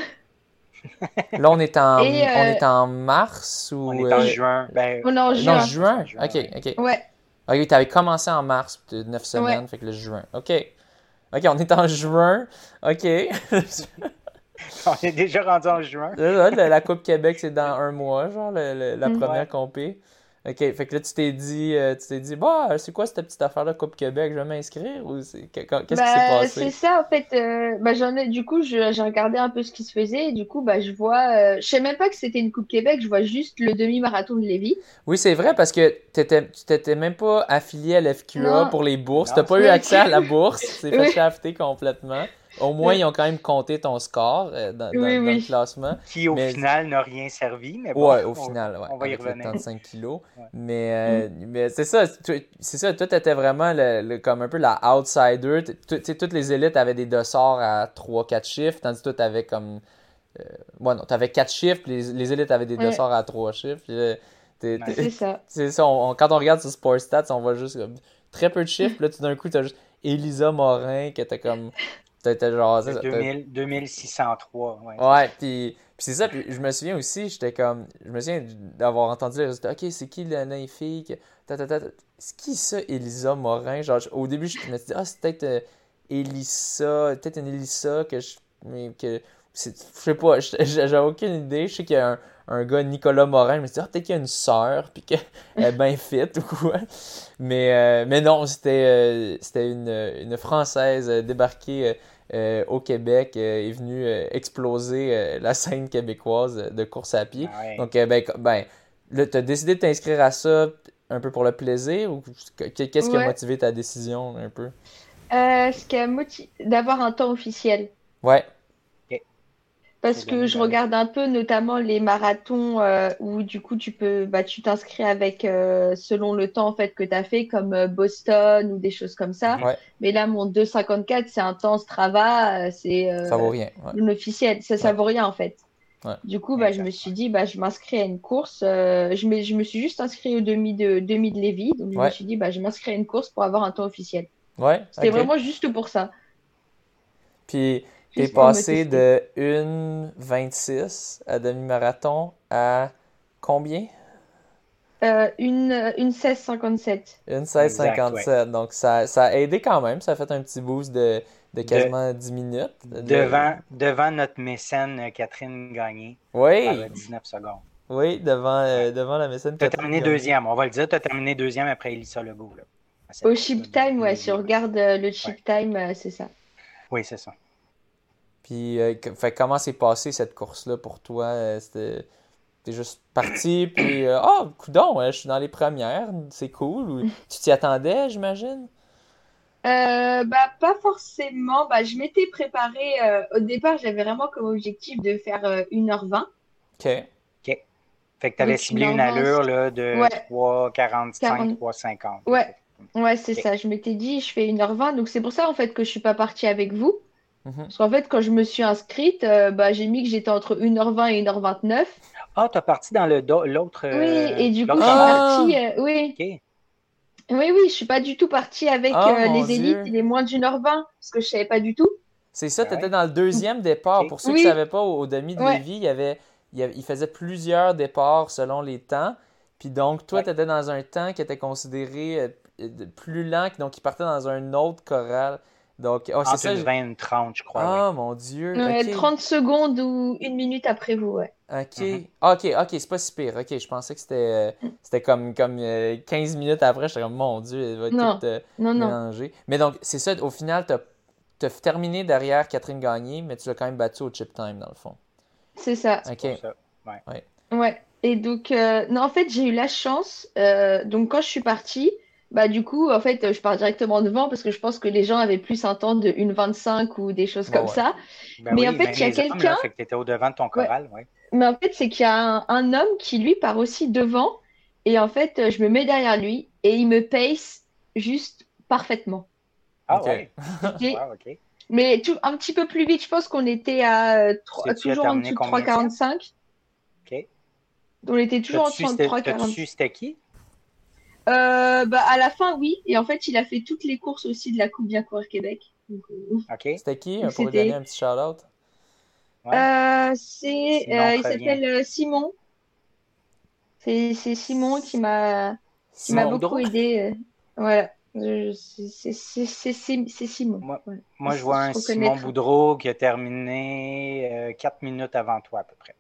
[SPEAKER 1] Là, on est en, on est en mars ou.
[SPEAKER 3] On est en juin. Ben...
[SPEAKER 2] On est en juin.
[SPEAKER 1] Non, juin. Ok, ok.
[SPEAKER 2] Ouais.
[SPEAKER 1] Ok, tu avais commencé en mars, 9 semaines, fait que le juin. Ok. Ok, on est en juin. Ok. (laughs)
[SPEAKER 3] on est déjà rendu en juin.
[SPEAKER 1] la, Coupe Québec, c'est dans un mois, genre, la mm. première compé. OK, fait que là, tu t'es dit, euh, tu t'es dit, bah, c'est quoi cette petite affaire-là, Coupe Québec, je vais m'inscrire ou c'est... qu'est-ce qui s'est
[SPEAKER 2] bah,
[SPEAKER 1] passé?
[SPEAKER 2] C'est ça, en fait, euh, bah, j'en ai, du coup, j'ai regardé un peu ce qui se faisait et du coup, bah, je vois, euh, je sais même pas que c'était une Coupe Québec, je vois juste le demi-marathon de Lévis.
[SPEAKER 1] Oui, c'est vrai parce que t'étais, tu t'étais même pas affilié à l'FQA pour les bourses, t'as pas eu accès à la bourse, (laughs) c'est fait complètement. Au moins, ils ont quand même compté ton score euh, dans, le classement.
[SPEAKER 3] Qui, au final, n'a rien servi. Mais bon,
[SPEAKER 1] ouais, au final, ouais, on va y revenir. 35 kilos. (laughs) Mais, euh, mm. mais c'est ça, c'est ça. Toi, t'étais vraiment le, comme un peu la outsider. toutes les élites avaient des dossards à 3-4 chiffres, tandis que toi, t'avais comme. Euh, ouais, non, t'avais 4 chiffres, puis les, les élites avaient des dossards à 3 chiffres.
[SPEAKER 2] c'est ça. (laughs)
[SPEAKER 1] C'est ça. quand on regarde sur Sport Stats, on voit juste comme, très peu de chiffres. Là, tout d'un coup, t'as juste Elisa Morin qui était comme (laughs)
[SPEAKER 3] C'était genre. 2603. Ouais,
[SPEAKER 1] ouais puis, c'est ça. Puis je me souviens aussi, j'étais comme. Je me souviens d'avoir entendu les résultats. Ok, c'est qui la naine fille C'est qui ça, Elisa Morin? Genre, au début, je me suis dit, ah, c'est peut-être euh, Elisa, peut-être une Elisa que je. Mais que. Je sais pas, j'ai aucune idée. Je sais qu'il y a un, un gars, Nicolas Morin. Je me suis dit, ah, peut-être qu'il y a une sœur, puis qu'elle (laughs) est bien fit ou quoi. Mais, euh, mais non, c'était euh, c'était une, une Française débarquée euh, au Québec euh, est venu euh, exploser la scène québécoise de course à pied. Donc, ben, ben tu as décidé de t'inscrire à ça un peu pour le plaisir ou qu'est-ce qui a motivé ta décision un peu?
[SPEAKER 2] ce qui a motivé d'avoir un temps officiel.
[SPEAKER 1] Ouais.
[SPEAKER 2] Parce que je regarde un peu notamment les marathons euh, où du coup tu peux bah, tu t'inscris avec euh, selon le temps en fait que tu as fait comme euh, Boston ou des choses comme ça. Mais là mon 254 c'est un temps Strava, c'est
[SPEAKER 1] ça vaut rien.
[SPEAKER 2] officiel, ça ça vaut rien en fait. Du coup bah, je me suis dit bah je m'inscris à une course, je, me, je me suis juste inscrit au demi de demi de Lévis donc je me suis dit bah je m'inscris à une course pour avoir un temps officiel.
[SPEAKER 1] Ouais.
[SPEAKER 2] C'était vraiment juste pour ça.
[SPEAKER 1] Puis T'es passé de 1,26 à demi-marathon à combien?
[SPEAKER 2] Euh, une, une 16,57.
[SPEAKER 1] Une 16,57. Donc, ça, ça a aidé quand même. Ça a fait un petit boost de, de quasiment 10 minutes.
[SPEAKER 3] Devant, devant notre mécène euh, Catherine Gagné.
[SPEAKER 1] Oui.
[SPEAKER 3] 19 secondes.
[SPEAKER 1] Oui, devant, euh, devant la mécène
[SPEAKER 3] Catherine. Tu as terminé deuxième. On va le dire. Tu as terminé deuxième après Elissa Legault. Là.
[SPEAKER 2] Au chip time, ouais. Si on regarde le chip time, c'est ça.
[SPEAKER 3] Oui, c'est ça.
[SPEAKER 1] Puis, euh, fait, comment s'est passée cette course-là pour toi? Euh, C'était. T'es juste parti, puis. euh, Ah, coudon, je suis dans les premières, c'est cool. Ou (laughs) tu t'y attendais, j'imagine?
[SPEAKER 2] Euh, bah, pas forcément. Bah, je m'étais préparée. euh, au départ, j'avais vraiment comme objectif de faire euh, 1h20.
[SPEAKER 1] Ok.
[SPEAKER 3] Fait que tu avais ciblé une allure là, de
[SPEAKER 2] Ouais.
[SPEAKER 3] 3,45,
[SPEAKER 2] 40.
[SPEAKER 3] 3,50.
[SPEAKER 2] Ouais. Ouais, c'est
[SPEAKER 3] Ok.
[SPEAKER 2] ça. Je m'étais dit, je fais 1h20. Donc, c'est pour ça, en fait, que je suis pas partie avec vous.
[SPEAKER 1] Mhm.
[SPEAKER 2] Parce qu'en fait, quand je me suis inscrite, euh, bah, j'ai mis que j'étais entre 1h20 et 1h29.
[SPEAKER 3] Ah, tu as parti dans l'autre.
[SPEAKER 2] Oui,
[SPEAKER 3] euh,
[SPEAKER 2] et du coup, je suis
[SPEAKER 1] Ah!
[SPEAKER 2] partie. euh, oui.
[SPEAKER 3] OK.
[SPEAKER 2] Oui, oui, je suis pas du tout partie avec
[SPEAKER 1] Ah,
[SPEAKER 2] euh, les élites
[SPEAKER 1] Dieu.
[SPEAKER 2] et les moins d'une heure 20 parce que je savais pas du tout.
[SPEAKER 1] C'est ça,
[SPEAKER 3] Ben
[SPEAKER 1] tu étais
[SPEAKER 3] ouais.
[SPEAKER 1] dans le deuxième départ. Pour ceux
[SPEAKER 2] Oui.
[SPEAKER 1] qui ne savaient pas, au, au demi de
[SPEAKER 2] Ouais.
[SPEAKER 1] Lévis, il y avait, il y avait- il faisait plusieurs départs selon les temps. Puis donc, toi,
[SPEAKER 3] Ouais.
[SPEAKER 1] tu étais dans un temps qui était considéré euh, plus lent, donc il partait dans un autre choral. Donc, oh, c'est
[SPEAKER 3] Entre
[SPEAKER 1] ça.
[SPEAKER 3] une
[SPEAKER 1] je-
[SPEAKER 3] 20 et une 30, je crois.
[SPEAKER 1] Ah, mon Dieu.
[SPEAKER 2] Ouais,
[SPEAKER 1] ok.
[SPEAKER 2] 30 secondes ou une minute après vous, ouais.
[SPEAKER 1] Ok.
[SPEAKER 3] Mhm.
[SPEAKER 1] Ah, ok, ok, c'est pas si pire. Ok, je pensais que c'était euh, c'était comme, comme euh, 15 minutes après. J'étais comme, mon Dieu, elle va
[SPEAKER 2] Non.
[SPEAKER 1] tout euh,
[SPEAKER 2] Non, non.
[SPEAKER 1] mélanger. Mais donc, c'est ça, au final, tu as, terminé derrière Catherine Gagné, mais tu l'as quand même battu au chip time, dans le fond.
[SPEAKER 2] C'est ça.
[SPEAKER 1] Ok.
[SPEAKER 3] Pour ça.
[SPEAKER 2] Ouais. Et donc, euh, non, en fait, j'ai eu la chance. euh, donc, quand je suis partie, bah, du coup, en fait, je pars directement devant parce que je pense que les gens avaient plus un temps de 1,25 ou des choses
[SPEAKER 1] Ouais,
[SPEAKER 2] comme
[SPEAKER 1] ouais.
[SPEAKER 2] ça.
[SPEAKER 3] Ben
[SPEAKER 2] Mais
[SPEAKER 3] oui,
[SPEAKER 2] en fait, il y a quelqu'un-
[SPEAKER 3] Fait que tu étais au-devant de ton choral, ouais.
[SPEAKER 2] Mais en fait, c'est qu'il y a un, un homme qui, lui, part aussi devant. Et en fait, je me mets derrière lui et il me pace juste parfaitement.
[SPEAKER 3] Ah,
[SPEAKER 1] Ok.
[SPEAKER 3] ouais. (laughs)
[SPEAKER 2] Et-
[SPEAKER 3] Wow, OK.
[SPEAKER 2] Mais tout, un petit peu plus vite, je pense qu'on était à toujours en dessous de
[SPEAKER 3] combien de
[SPEAKER 2] 3,45.
[SPEAKER 3] OK.
[SPEAKER 2] On était toujours en dessous de
[SPEAKER 3] c'était-
[SPEAKER 2] 3,45.
[SPEAKER 3] t'as-tu c'était qui?
[SPEAKER 2] Euh, bah, à la fin, oui. Et en fait, il a fait toutes les courses aussi de la Coupe Bien Courir Québec. Donc, euh,
[SPEAKER 3] OK.
[SPEAKER 1] C'était qui, euh, pour lui donner un petit shout-out?
[SPEAKER 3] Ouais.
[SPEAKER 2] euh, c'est,
[SPEAKER 3] Simon
[SPEAKER 2] euh, il s'appelle euh, Simon. C'est c'est Simon qui m'a qui m'a
[SPEAKER 3] Simon
[SPEAKER 2] beaucoup aidé. euh, Voilà. Je- c'est- c'est- c'est c'est- c'est- c'est Simon.
[SPEAKER 3] Moi-
[SPEAKER 2] Ouais.
[SPEAKER 3] Moi, je vois un. Simon Boudreau qui a terminé 4 minutes avant toi, à peu près.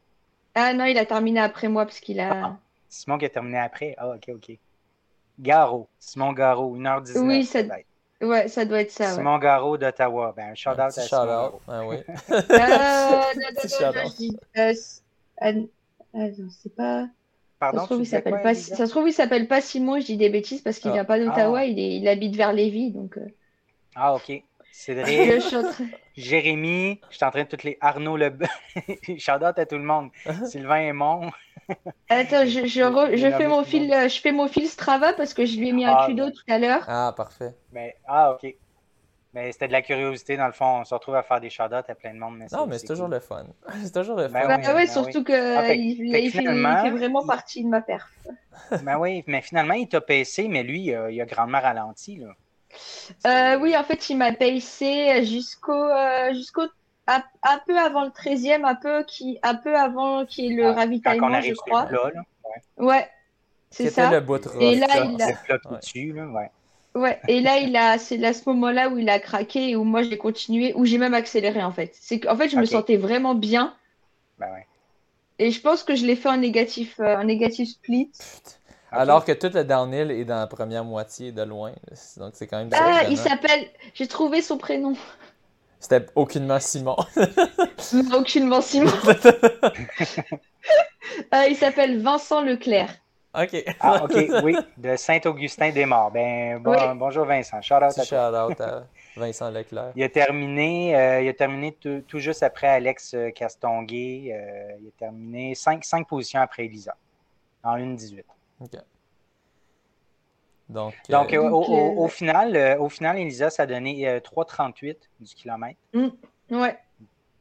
[SPEAKER 2] Ah non, il a terminé après moi parce qu'il a.
[SPEAKER 3] Simon qui a terminé après. Ah, OK, OK. Garo. Simon Garo, 1h19.
[SPEAKER 2] Oui, ça-. Ouais, ça doit être ça. Ouais.
[SPEAKER 3] Simon Garo d'Ottawa. Ben, un shout-out
[SPEAKER 1] Un
[SPEAKER 3] à Simon
[SPEAKER 1] shout-out.
[SPEAKER 3] Garo.
[SPEAKER 1] Ah oui. (laughs)
[SPEAKER 2] Euh, non, non,
[SPEAKER 1] Petit
[SPEAKER 2] non, non,
[SPEAKER 1] shout-out.
[SPEAKER 2] je dis, euh, ah, non, ah, non, c'est pas. Ça
[SPEAKER 3] Pardon,
[SPEAKER 2] se trouve, il s'appelle
[SPEAKER 3] quoi,
[SPEAKER 2] pas. Ça se trouve, il s'appelle pas Simon. Je dis des bêtises parce qu'il
[SPEAKER 1] Ah.
[SPEAKER 2] vient pas d'Ottawa.
[SPEAKER 3] Ah.
[SPEAKER 2] Il est, il habite vers Lévis, donc. euh,
[SPEAKER 3] Ah, OK. Cédric, Jérémy, je suis en train de toutes les Arnaud Le (laughs) Shout-out à tout le monde. (laughs) Sylvain Aymon.
[SPEAKER 2] Attends, je, je, re- je fais mon fil, je fais mon fil Strava parce que je lui ai mis un
[SPEAKER 3] Ah,
[SPEAKER 2] cluedo
[SPEAKER 3] ouais.
[SPEAKER 2] tout à l'heure.
[SPEAKER 1] Ah, parfait.
[SPEAKER 3] Mais, ah, OK. Mais c'était de la curiosité, dans le fond. On se retrouve à faire des shout-outs à plein de monde. Mais
[SPEAKER 1] Non, mais c'est toujours
[SPEAKER 3] cool.
[SPEAKER 1] le fun. (laughs) C'est toujours le
[SPEAKER 3] Ben
[SPEAKER 1] fun.
[SPEAKER 2] Bah
[SPEAKER 3] oui,
[SPEAKER 2] ouais,
[SPEAKER 3] ben
[SPEAKER 2] surtout
[SPEAKER 3] oui.
[SPEAKER 2] que
[SPEAKER 3] Ah, fait-
[SPEAKER 2] il, il vraiment
[SPEAKER 3] il-
[SPEAKER 2] partie de ma perf. (laughs)
[SPEAKER 3] Ben oui, mais finalement, il t'a pacé, mais lui, euh, il a grandement ralenti. Là.
[SPEAKER 2] Euh, oui, en fait, il m'a pacé jusqu'au euh, jusqu'au un, un peu avant le 13e, un peu qui un peu avant qu'il y ait le
[SPEAKER 3] Ah, Quand on
[SPEAKER 2] ravitaillement, je crois.
[SPEAKER 3] le plat, là.
[SPEAKER 2] Ouais, c'est
[SPEAKER 1] C'était
[SPEAKER 2] ça.
[SPEAKER 1] le bout
[SPEAKER 2] Et là,
[SPEAKER 1] ça.
[SPEAKER 2] il a-
[SPEAKER 3] Le plat tout
[SPEAKER 1] Ouais.
[SPEAKER 3] dessus, là, ouais.
[SPEAKER 2] Ouais, et là, il a, c'est à ce moment-là où il a craqué et où moi j'ai continué, où j'ai même accéléré en fait. C'est qu'en fait, je me sentais vraiment bien
[SPEAKER 3] Ben ouais.
[SPEAKER 2] et je pense que je l'ai fait en négatif, euh, en négatif split.
[SPEAKER 1] Alors que tout le downhill est dans la première moitié de loin. Donc c'est quand même
[SPEAKER 2] Ah, il s'appelle, j'ai trouvé son prénom.
[SPEAKER 1] C'était aucunement Simon. (laughs)
[SPEAKER 2] Aucunement Simon. (laughs) Euh, il s'appelle Vincent Leclerc.
[SPEAKER 1] ok.
[SPEAKER 3] Ah, OK, oui, de Saint-Augustin-des-Morts. Ben, bon-
[SPEAKER 2] Oui.
[SPEAKER 3] bonjour Vincent. Shout out à
[SPEAKER 1] Petit
[SPEAKER 3] toi.
[SPEAKER 1] shout-out à Vincent Leclerc.
[SPEAKER 3] Il a terminé, euh, il a terminé tout, juste après Alex euh, Castonguay. euh, il a terminé 5 cinq, positions après Elisa, en 1-18.
[SPEAKER 1] Ok. Donc,
[SPEAKER 3] Donc,
[SPEAKER 1] euh,
[SPEAKER 3] euh, au,
[SPEAKER 2] Donc,
[SPEAKER 3] au-
[SPEAKER 2] euh,
[SPEAKER 3] au final, euh, au final, Elisa, ça a donné euh, 3,38 du kilomètre.
[SPEAKER 2] Ouais.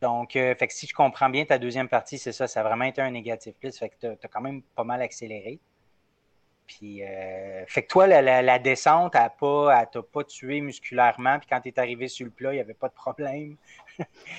[SPEAKER 3] Donc, euh, fait que si je comprends bien, ta deuxième partie, c'est ça, ça a vraiment été un négatif plus. Fait que tu as, quand même pas mal accéléré. Puis, euh, fait que toi, la, la- la descente, elle t'a pas tué musculairement. Puis quand tu es arrivé sur le plat, il n'y avait pas de problème.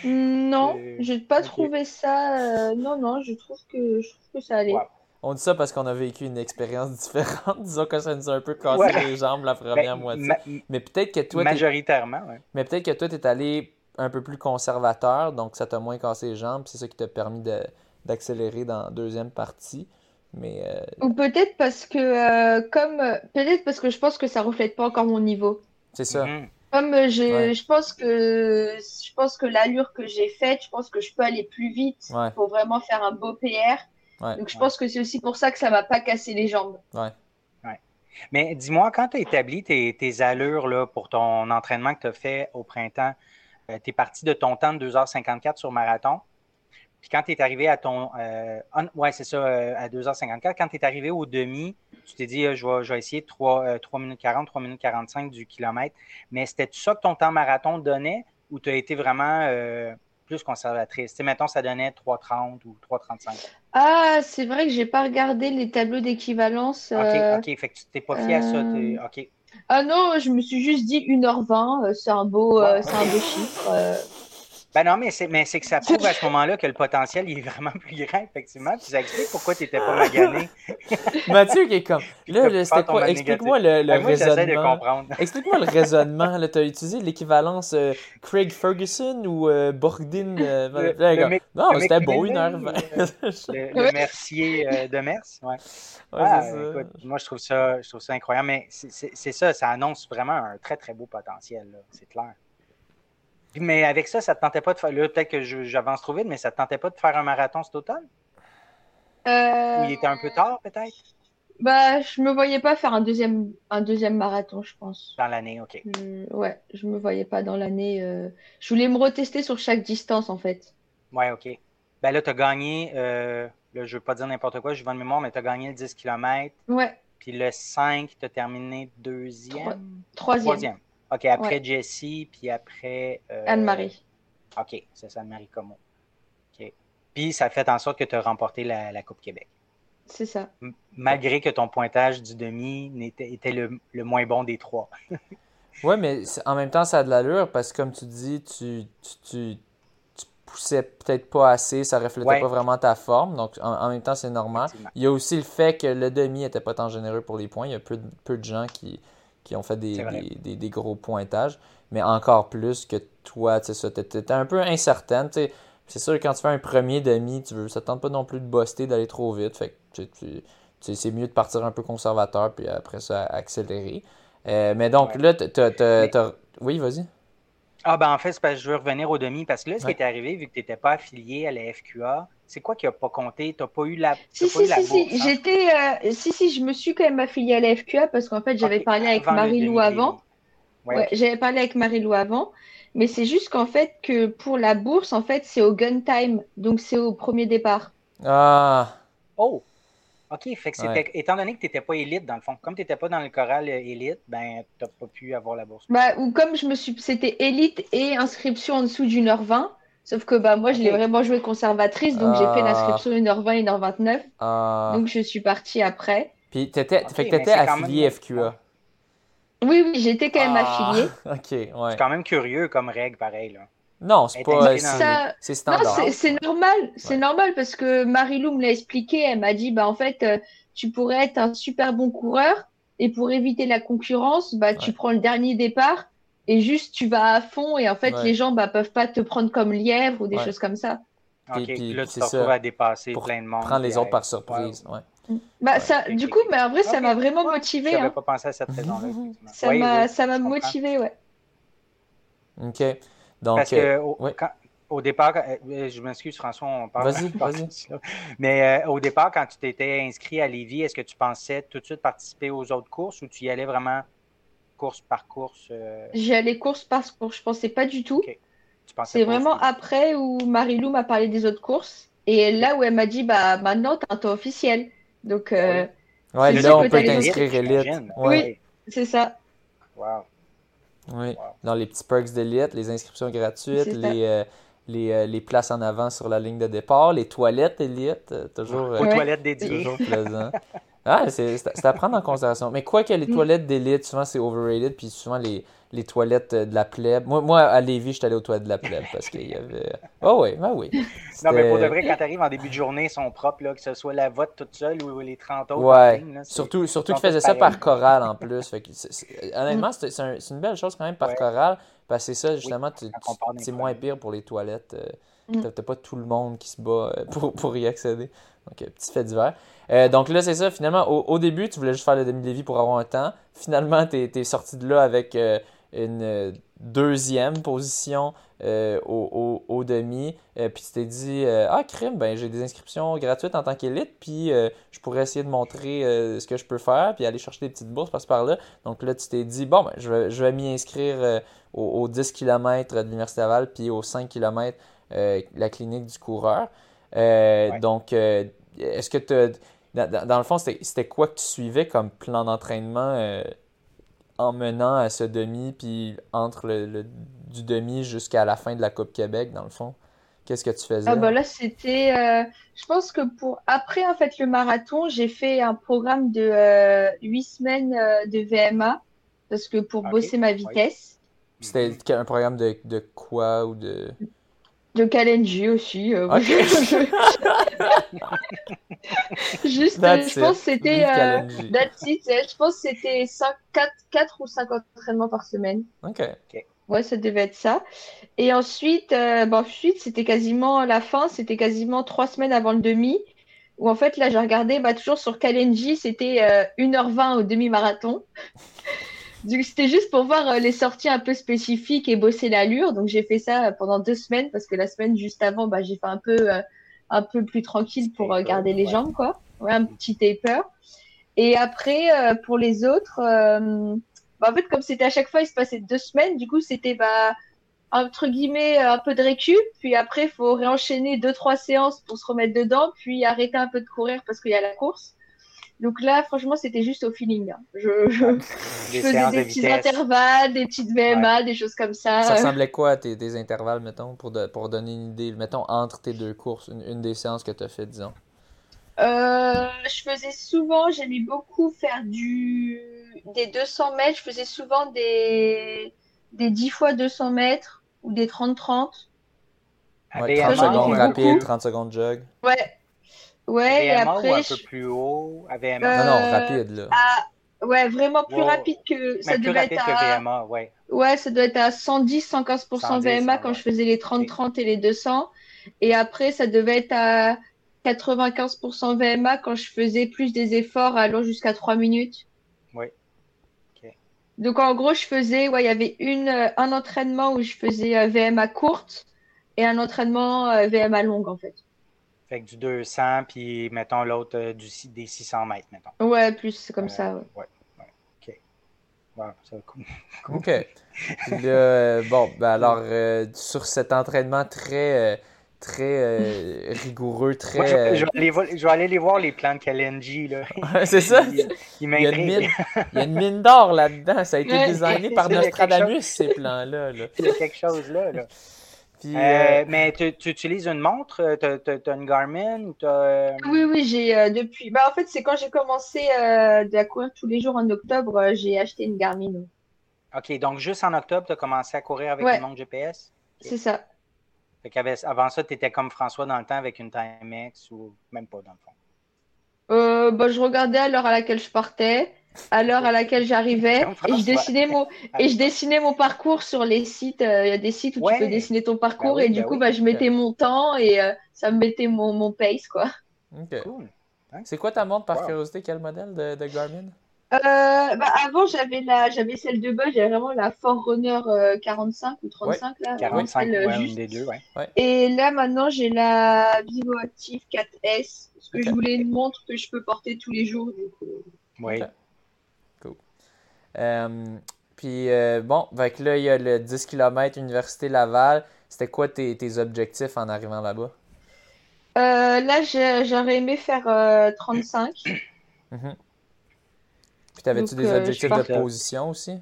[SPEAKER 2] Non, (laughs)
[SPEAKER 3] Euh,
[SPEAKER 2] j'ai pas trouvé ça. euh, non, non, je trouve que je trouve que ça allait.
[SPEAKER 3] Ouais.
[SPEAKER 1] On dit ça parce qu'on a vécu une expérience (laughs) différente. Disons que ça nous a un peu cassé
[SPEAKER 3] Ouais.
[SPEAKER 1] les jambes la première
[SPEAKER 3] Ben,
[SPEAKER 1] moitié.
[SPEAKER 3] ma-
[SPEAKER 1] Mais peut-être que toi,
[SPEAKER 3] majoritairement, ouais.
[SPEAKER 1] mais peut-être que toi, t'es allé un peu plus conservateur, donc ça t'a moins cassé les jambes. C'est ça qui t'a permis de- d'accélérer dans la deuxième partie. Mais euh,
[SPEAKER 2] Ou peut-être parce que, euh, comme, peut-être parce que je pense que ça reflète pas encore mon niveau.
[SPEAKER 1] c'est ça.
[SPEAKER 3] Mhm.
[SPEAKER 2] Comme je, je pense que je pense que l'allure que j'ai faite, je pense que je peux aller plus vite pour vraiment faire un beau PR. Donc je pense que c'est aussi pour ça que ça m'a pas cassé les jambes.
[SPEAKER 1] Ouais.
[SPEAKER 3] Mais dis-moi, quand tu as établi tes, tes, allures là, pour ton entraînement que tu as fait au printemps, euh, tu es parti de ton temps de 2h54 sur marathon. Puis quand tu es arrivé à ton. Euh, ouais, c'est ça, euh, à 2h54. Quand tu es arrivé au demi, tu t'es dit, je, vais, je vais essayer 3, 3, minutes 40, 3 minutes 45 du kilomètre. Mais c'était ça que ton temps marathon donnait ou tu as été vraiment plus conservatrice? Tu sais, mettons, ça donnait 3,30 ou 3,35.
[SPEAKER 2] Ah, c'est vrai que j'ai pas regardé les tableaux d'équivalence.
[SPEAKER 3] OK, OK. Fait que tu t'es pas fié à ça. OK.
[SPEAKER 2] Ah non, je me suis juste dit 1h20, euh, c'est un beau, euh, c'est un beau chiffre. Euh.
[SPEAKER 3] Ben non, mais c'est, mais c'est que ça prouve à ce (laughs) moment-là que le potentiel il est vraiment plus grand, effectivement. Puis ça explique pourquoi tu n'étais pas magané. (laughs)
[SPEAKER 1] Mathieu qui est comme. Là, c'était quoi? Explique-moi le, le ben, raisonnement. (laughs) Explique-moi le raisonnement. Tu as utilisé l'équivalence Craig Ferguson ou euh, Bordin Non, c'était beau, une heure.
[SPEAKER 3] le, Mercier de Mers, ouais. Ah, moi, je trouve, ça, je trouve ça incroyable. Mais c'est ça, ça annonce vraiment un très, très beau potentiel, c'est clair. Mais avec ça, ça ne te tentait pas de faire. Là, peut-être que j'avance trop vite, mais ça ne te tentait pas de faire un marathon cet automne?
[SPEAKER 2] Euh...
[SPEAKER 3] Ou il était un peu tard, peut-être?
[SPEAKER 2] Bah, je me voyais pas faire un deuxième, un deuxième marathon, je pense.
[SPEAKER 3] Dans l'année, ok.
[SPEAKER 2] ouais, je me voyais pas dans l'année. Euh, je voulais me retester sur chaque distance, en fait.
[SPEAKER 3] Ouais, ok. Ben là, tu as gagné. Euh, Là, je ne veux pas dire n'importe quoi, je vais de mémoire, mais tu as gagné le 10 km.
[SPEAKER 2] Ouais.
[SPEAKER 3] Puis le 5, tu as terminé deuxième.
[SPEAKER 2] Troisième. Troisième.
[SPEAKER 3] OK, après Jessie, puis après.
[SPEAKER 2] Euh, Anne-Marie.
[SPEAKER 3] OK, c'est ça, Anne-Marie Como. OK. Puis ça fait en sorte que tu as remporté la, Coupe Québec.
[SPEAKER 2] C'est ça.
[SPEAKER 3] malgré que ton pointage du demi était, était le, moins bon des trois. (laughs)
[SPEAKER 1] oui, mais en même temps, ça a de l'allure parce que, comme tu dis, tu, tu poussait peut-être pas assez, ça reflétait pas vraiment ta forme. Donc, en, même temps, c'est normal. Il y a aussi le fait que le demi était pas tant généreux pour les points. Il y a peu, peu de gens qui, qui ont fait des, des, gros pointages. Mais encore plus que toi, tu sais, étais un peu incertaine. C'est sûr que quand tu fais un premier demi, tu veux, ça tente pas non plus de buster, d'aller trop vite. Fait que c'est mieux de partir un peu conservateur, puis après ça, accélérer. Euh, mais donc, là, tu Oui, vas-y.
[SPEAKER 3] Ah, ben en fait, parce que je veux revenir au demi, parce que là, ce qui est arrivé, vu que tu n'étais pas affilié à la FQA, c'est quoi qui n'a pas compté? Tu n'as pas eu la,
[SPEAKER 2] si, si, si, si. Hein? J'étais, euh, si, si, je me suis quand même affilié à la FQA parce qu'en fait, j'avais parlé avec Marie-Lou avant. Ouais, J'avais parlé avec Marie-Lou avant. Mais c'est juste qu'en fait, que pour la bourse, en fait, c'est au gun time. Donc, c'est au premier départ.
[SPEAKER 1] Ah.
[SPEAKER 3] Oh! OK, fait que étant donné que tu n'étais pas élite, dans le fond, comme tu n'étais pas dans le choral euh, élite, ben, tu n'as pas pu avoir la bourse.
[SPEAKER 2] Bah, ou comme je me suis. C'était élite et inscription en dessous d'une heure 20. Sauf que bah, moi, je l'ai vraiment joué conservatrice, donc j'ai fait ah. l'inscription 1h20, 1h29. Ah. Donc je suis partie après.
[SPEAKER 1] Puis, étais, fait que tu étais affilié FQA.
[SPEAKER 2] Oui, oui, j'étais quand même
[SPEAKER 1] ah.
[SPEAKER 2] affilié. (laughs)
[SPEAKER 1] OK, ouais.
[SPEAKER 3] C'est quand même curieux comme règle, pareil. Là.
[SPEAKER 1] Non, c'est pas. C'est standard.
[SPEAKER 2] C'est normal. C'est normal parce que Marie-Lou me l'a expliqué. Elle m'a dit bah, en fait, euh, tu pourrais être un super bon coureur et pour éviter la concurrence, bah, tu prends le dernier départ et juste tu vas à fond et en fait, les gens bah, peuvent pas te prendre comme lièvre ou des choses comme ça.
[SPEAKER 3] Ok, puis, là, tu te retrouves à dépasser plein de monde.
[SPEAKER 1] Prendre les autres par surprise. Ouais.
[SPEAKER 2] Bah, ça, du coup, mais en vrai, ça m'a vraiment motivé.
[SPEAKER 3] J'avais hein. pas pensé à cette raison-là. (laughs)
[SPEAKER 2] ça m'a motivé, ouais.
[SPEAKER 1] OK.
[SPEAKER 3] Parce que au, départ, euh, je m'excuse François, on parle.
[SPEAKER 1] Vas-y, (laughs) vas-y.
[SPEAKER 3] Mais euh, au départ, quand tu t'étais inscrit à Lévis, est-ce que tu pensais tout de suite participer aux autres courses ou tu y allais vraiment course par course? Euh?
[SPEAKER 2] J'y allais course par course, je pensais pas du tout. C'est vraiment après où Marie-Lou m'a parlé des autres courses. Et là où elle m'a dit, bah maintenant, tu as un temps officiel. Donc,
[SPEAKER 1] euh, ouais, là, on peut t'inscrire élite.
[SPEAKER 2] Oui, c'est ça.
[SPEAKER 3] Wow.
[SPEAKER 1] Oui, dans les petits perks d'élite, les inscriptions gratuites, les, euh, les, euh, les, places en avant sur la ligne de départ, les toilettes élite, euh, toujours,
[SPEAKER 3] Aux toilettes dédiées.
[SPEAKER 1] toujours plaisant. (laughs) ah, c'est à prendre en considération. Mais quoi que les mm. toilettes d'élite, souvent c'est overrated, puis souvent les, les toilettes de la plèbe. Moi, moi à Lévis, j'étais allé aux toilettes de la plèbe parce qu'il y avait. Oh oui, ben oui.
[SPEAKER 3] Non, mais pour de vrai, quand tu arrives en début de journée, ils sont propres, là, que ce soit la vote toute seule ou les 30 autres.
[SPEAKER 1] Ouais. surtout surtout qu'ils faisaient ça par chorale en plus. Fait honnêtement, mm. c'est une belle chose quand même par chorale. Parce que c'est ça, justement, c'est moins pire pour les toilettes. Euh, mm. T'as pas tout le monde qui se bat euh, pour, pour y accéder. Donc, euh, petit fait divers. Donc là, c'est ça. Finalement, au, début, tu voulais juste faire le demi-lévis pour avoir un temps. Finalement, tu es, sorti de là avec une deuxième position au, au, demi. puis tu t'es dit Ah, crime, ben, j'ai des inscriptions gratuites en tant qu'élite, puis je pourrais essayer de montrer ce que je peux faire, puis aller chercher des petites bourses par par-là. Donc là, tu t'es dit Bon, ben, je vais, je vais m'y inscrire aux, 10 km de l'Université Laval, puis aux 5 km la clinique du coureur. Donc, est-ce que tu dans, le fond, c'était quoi que tu suivais comme plan d'entraînement euh, en menant à ce demi, puis entre le, du demi jusqu'à la fin de la Coupe Québec, dans le fond? Qu'est-ce que tu faisais?
[SPEAKER 2] Ah bah là, c'était. Euh, je pense que pour. Après, en fait, le marathon, j'ai fait un programme de euh, 8 semaines euh, de VMA, parce que pour bosser ma vitesse.
[SPEAKER 1] C'était un programme de, de quoi ou de?
[SPEAKER 2] De Kalenji aussi. Euh, (laughs) (laughs) Juste, je pense que c'était. Euh, je pense que c'était 4, 4 ou 5 entraînements par semaine.
[SPEAKER 1] Ok.
[SPEAKER 2] Ouais, ça devait être ça. Et ensuite, euh, bon, ensuite c'était quasiment la fin, c'était quasiment 3 semaines avant le demi. Où en fait, là, j'ai regardé, bah, toujours sur Kalenji, c'était 1h20 au demi-marathon. C'était juste pour voir euh, les sorties un peu spécifiques et bosser l'allure. Donc j'ai fait ça pendant deux semaines parce que la semaine juste avant, bah, j'ai fait un peu, euh, un peu plus tranquille pour euh, garder les jambes, quoi. Ouais, un petit taper. Et après, pour les autres, bah, en fait, comme c'était à chaque fois, il se passait deux semaines. Du coup, c'était bah, entre guillemets un peu de récup. Puis après, il faut réenchaîner deux, trois séances pour se remettre dedans. Puis arrêter un peu de courir parce qu'il y a la course. Donc là, franchement, c'était juste au feeling. Hein. Je, je, faisais des petits intervalles, des petites VMA, des choses comme ça.
[SPEAKER 1] Ça ressemblait quoi à tes, intervalles, mettons, pour, pour donner une idée, mettons, entre tes deux courses, une, des séances que tu as fait, disons?
[SPEAKER 2] Euh, je faisais souvent, j'aimais beaucoup faire du des 200 mètres. Je faisais souvent des, des 10 fois 200 mètres ou des 30-30.
[SPEAKER 1] 30 secondes rapide, 30 secondes jog.
[SPEAKER 2] Ouais, Ouais, et après.
[SPEAKER 3] Ou un peu plus haut
[SPEAKER 1] Non, non, rapide, là.
[SPEAKER 2] Ouais, vraiment plus rapide que. Ça devait être à... VMA, ouais. Ouais, ça doit être à 110-115% VMA quand je faisais les 30-30 et les 200. Et après, ça devait être à 95% VMA quand je faisais plus des efforts allant jusqu'à 3 minutes.
[SPEAKER 3] Oui.
[SPEAKER 2] Donc en gros, je faisais, ouais, il y avait une, un entraînement où je faisais euh, VMA courte et un entraînement euh, VMA longue en fait.
[SPEAKER 3] Fait que du 200, puis mettons l'autre euh, du, des 600 mètres, mettons.
[SPEAKER 2] Ouais, plus c'est comme ça, ouais.
[SPEAKER 3] Ouais, OK. Ouais, ça va cool. (laughs)
[SPEAKER 1] OK. Euh, bon, ben alors, euh, sur cet entraînement très, très rigoureux, très...
[SPEAKER 3] je, vais aller, les voir, les plans de Kalenji, là. (laughs)
[SPEAKER 1] c'est ça. il, y a une mine, il y a une mine d'or là-dedans. Ça a été designé (laughs) par Nostradamus, ces plans-là. Là.
[SPEAKER 3] Il y a quelque chose là. là. Euh, euh, mais tu, utilises une montre? Euh, tu as, une Garmin?
[SPEAKER 2] Oui, oui, j'ai depuis. Bah, en fait, c'est quand j'ai commencé à courir tous les jours en octobre, j'ai acheté une Garmin.
[SPEAKER 3] OK, donc juste en octobre, tu as commencé à courir avec une montre GPS?
[SPEAKER 2] C'est ça.
[SPEAKER 3] Fait avant ça, tu étais comme François dans le temps avec une Timex ou même pas dans le
[SPEAKER 2] fond? bah, je regardais à l'heure à laquelle je partais à l'heure à laquelle j'arrivais et je dessinais mon (laughs) et je dessinais mon parcours sur les sites euh, il y a des sites où tu peux dessiner ton parcours bah et du bah coup bah, je mettais mon temps et euh, ça me mettait mon, mon pace quoi.
[SPEAKER 1] Cool. c'est quoi ta montre par curiosité? Quel modèle de, de Garmin?
[SPEAKER 2] Euh, bah, avant j'avais la j'avais celle de bas j'avais vraiment la Forerunner 45 ou 35 là
[SPEAKER 3] 45 une des deux ouais.
[SPEAKER 2] et là maintenant j'ai la Vivo Active 4S parce que je voulais une montre que je peux porter tous les jours du coup.
[SPEAKER 3] oui
[SPEAKER 1] puis euh, bon, avec là, il y a le 10 km Université Laval. C'était quoi tes, tes, objectifs en arrivant là-bas?
[SPEAKER 2] Euh, là, j'aurais aimé faire 35. (coughs)
[SPEAKER 1] Mhm. Puis t'avais-tu des objectifs de position aussi?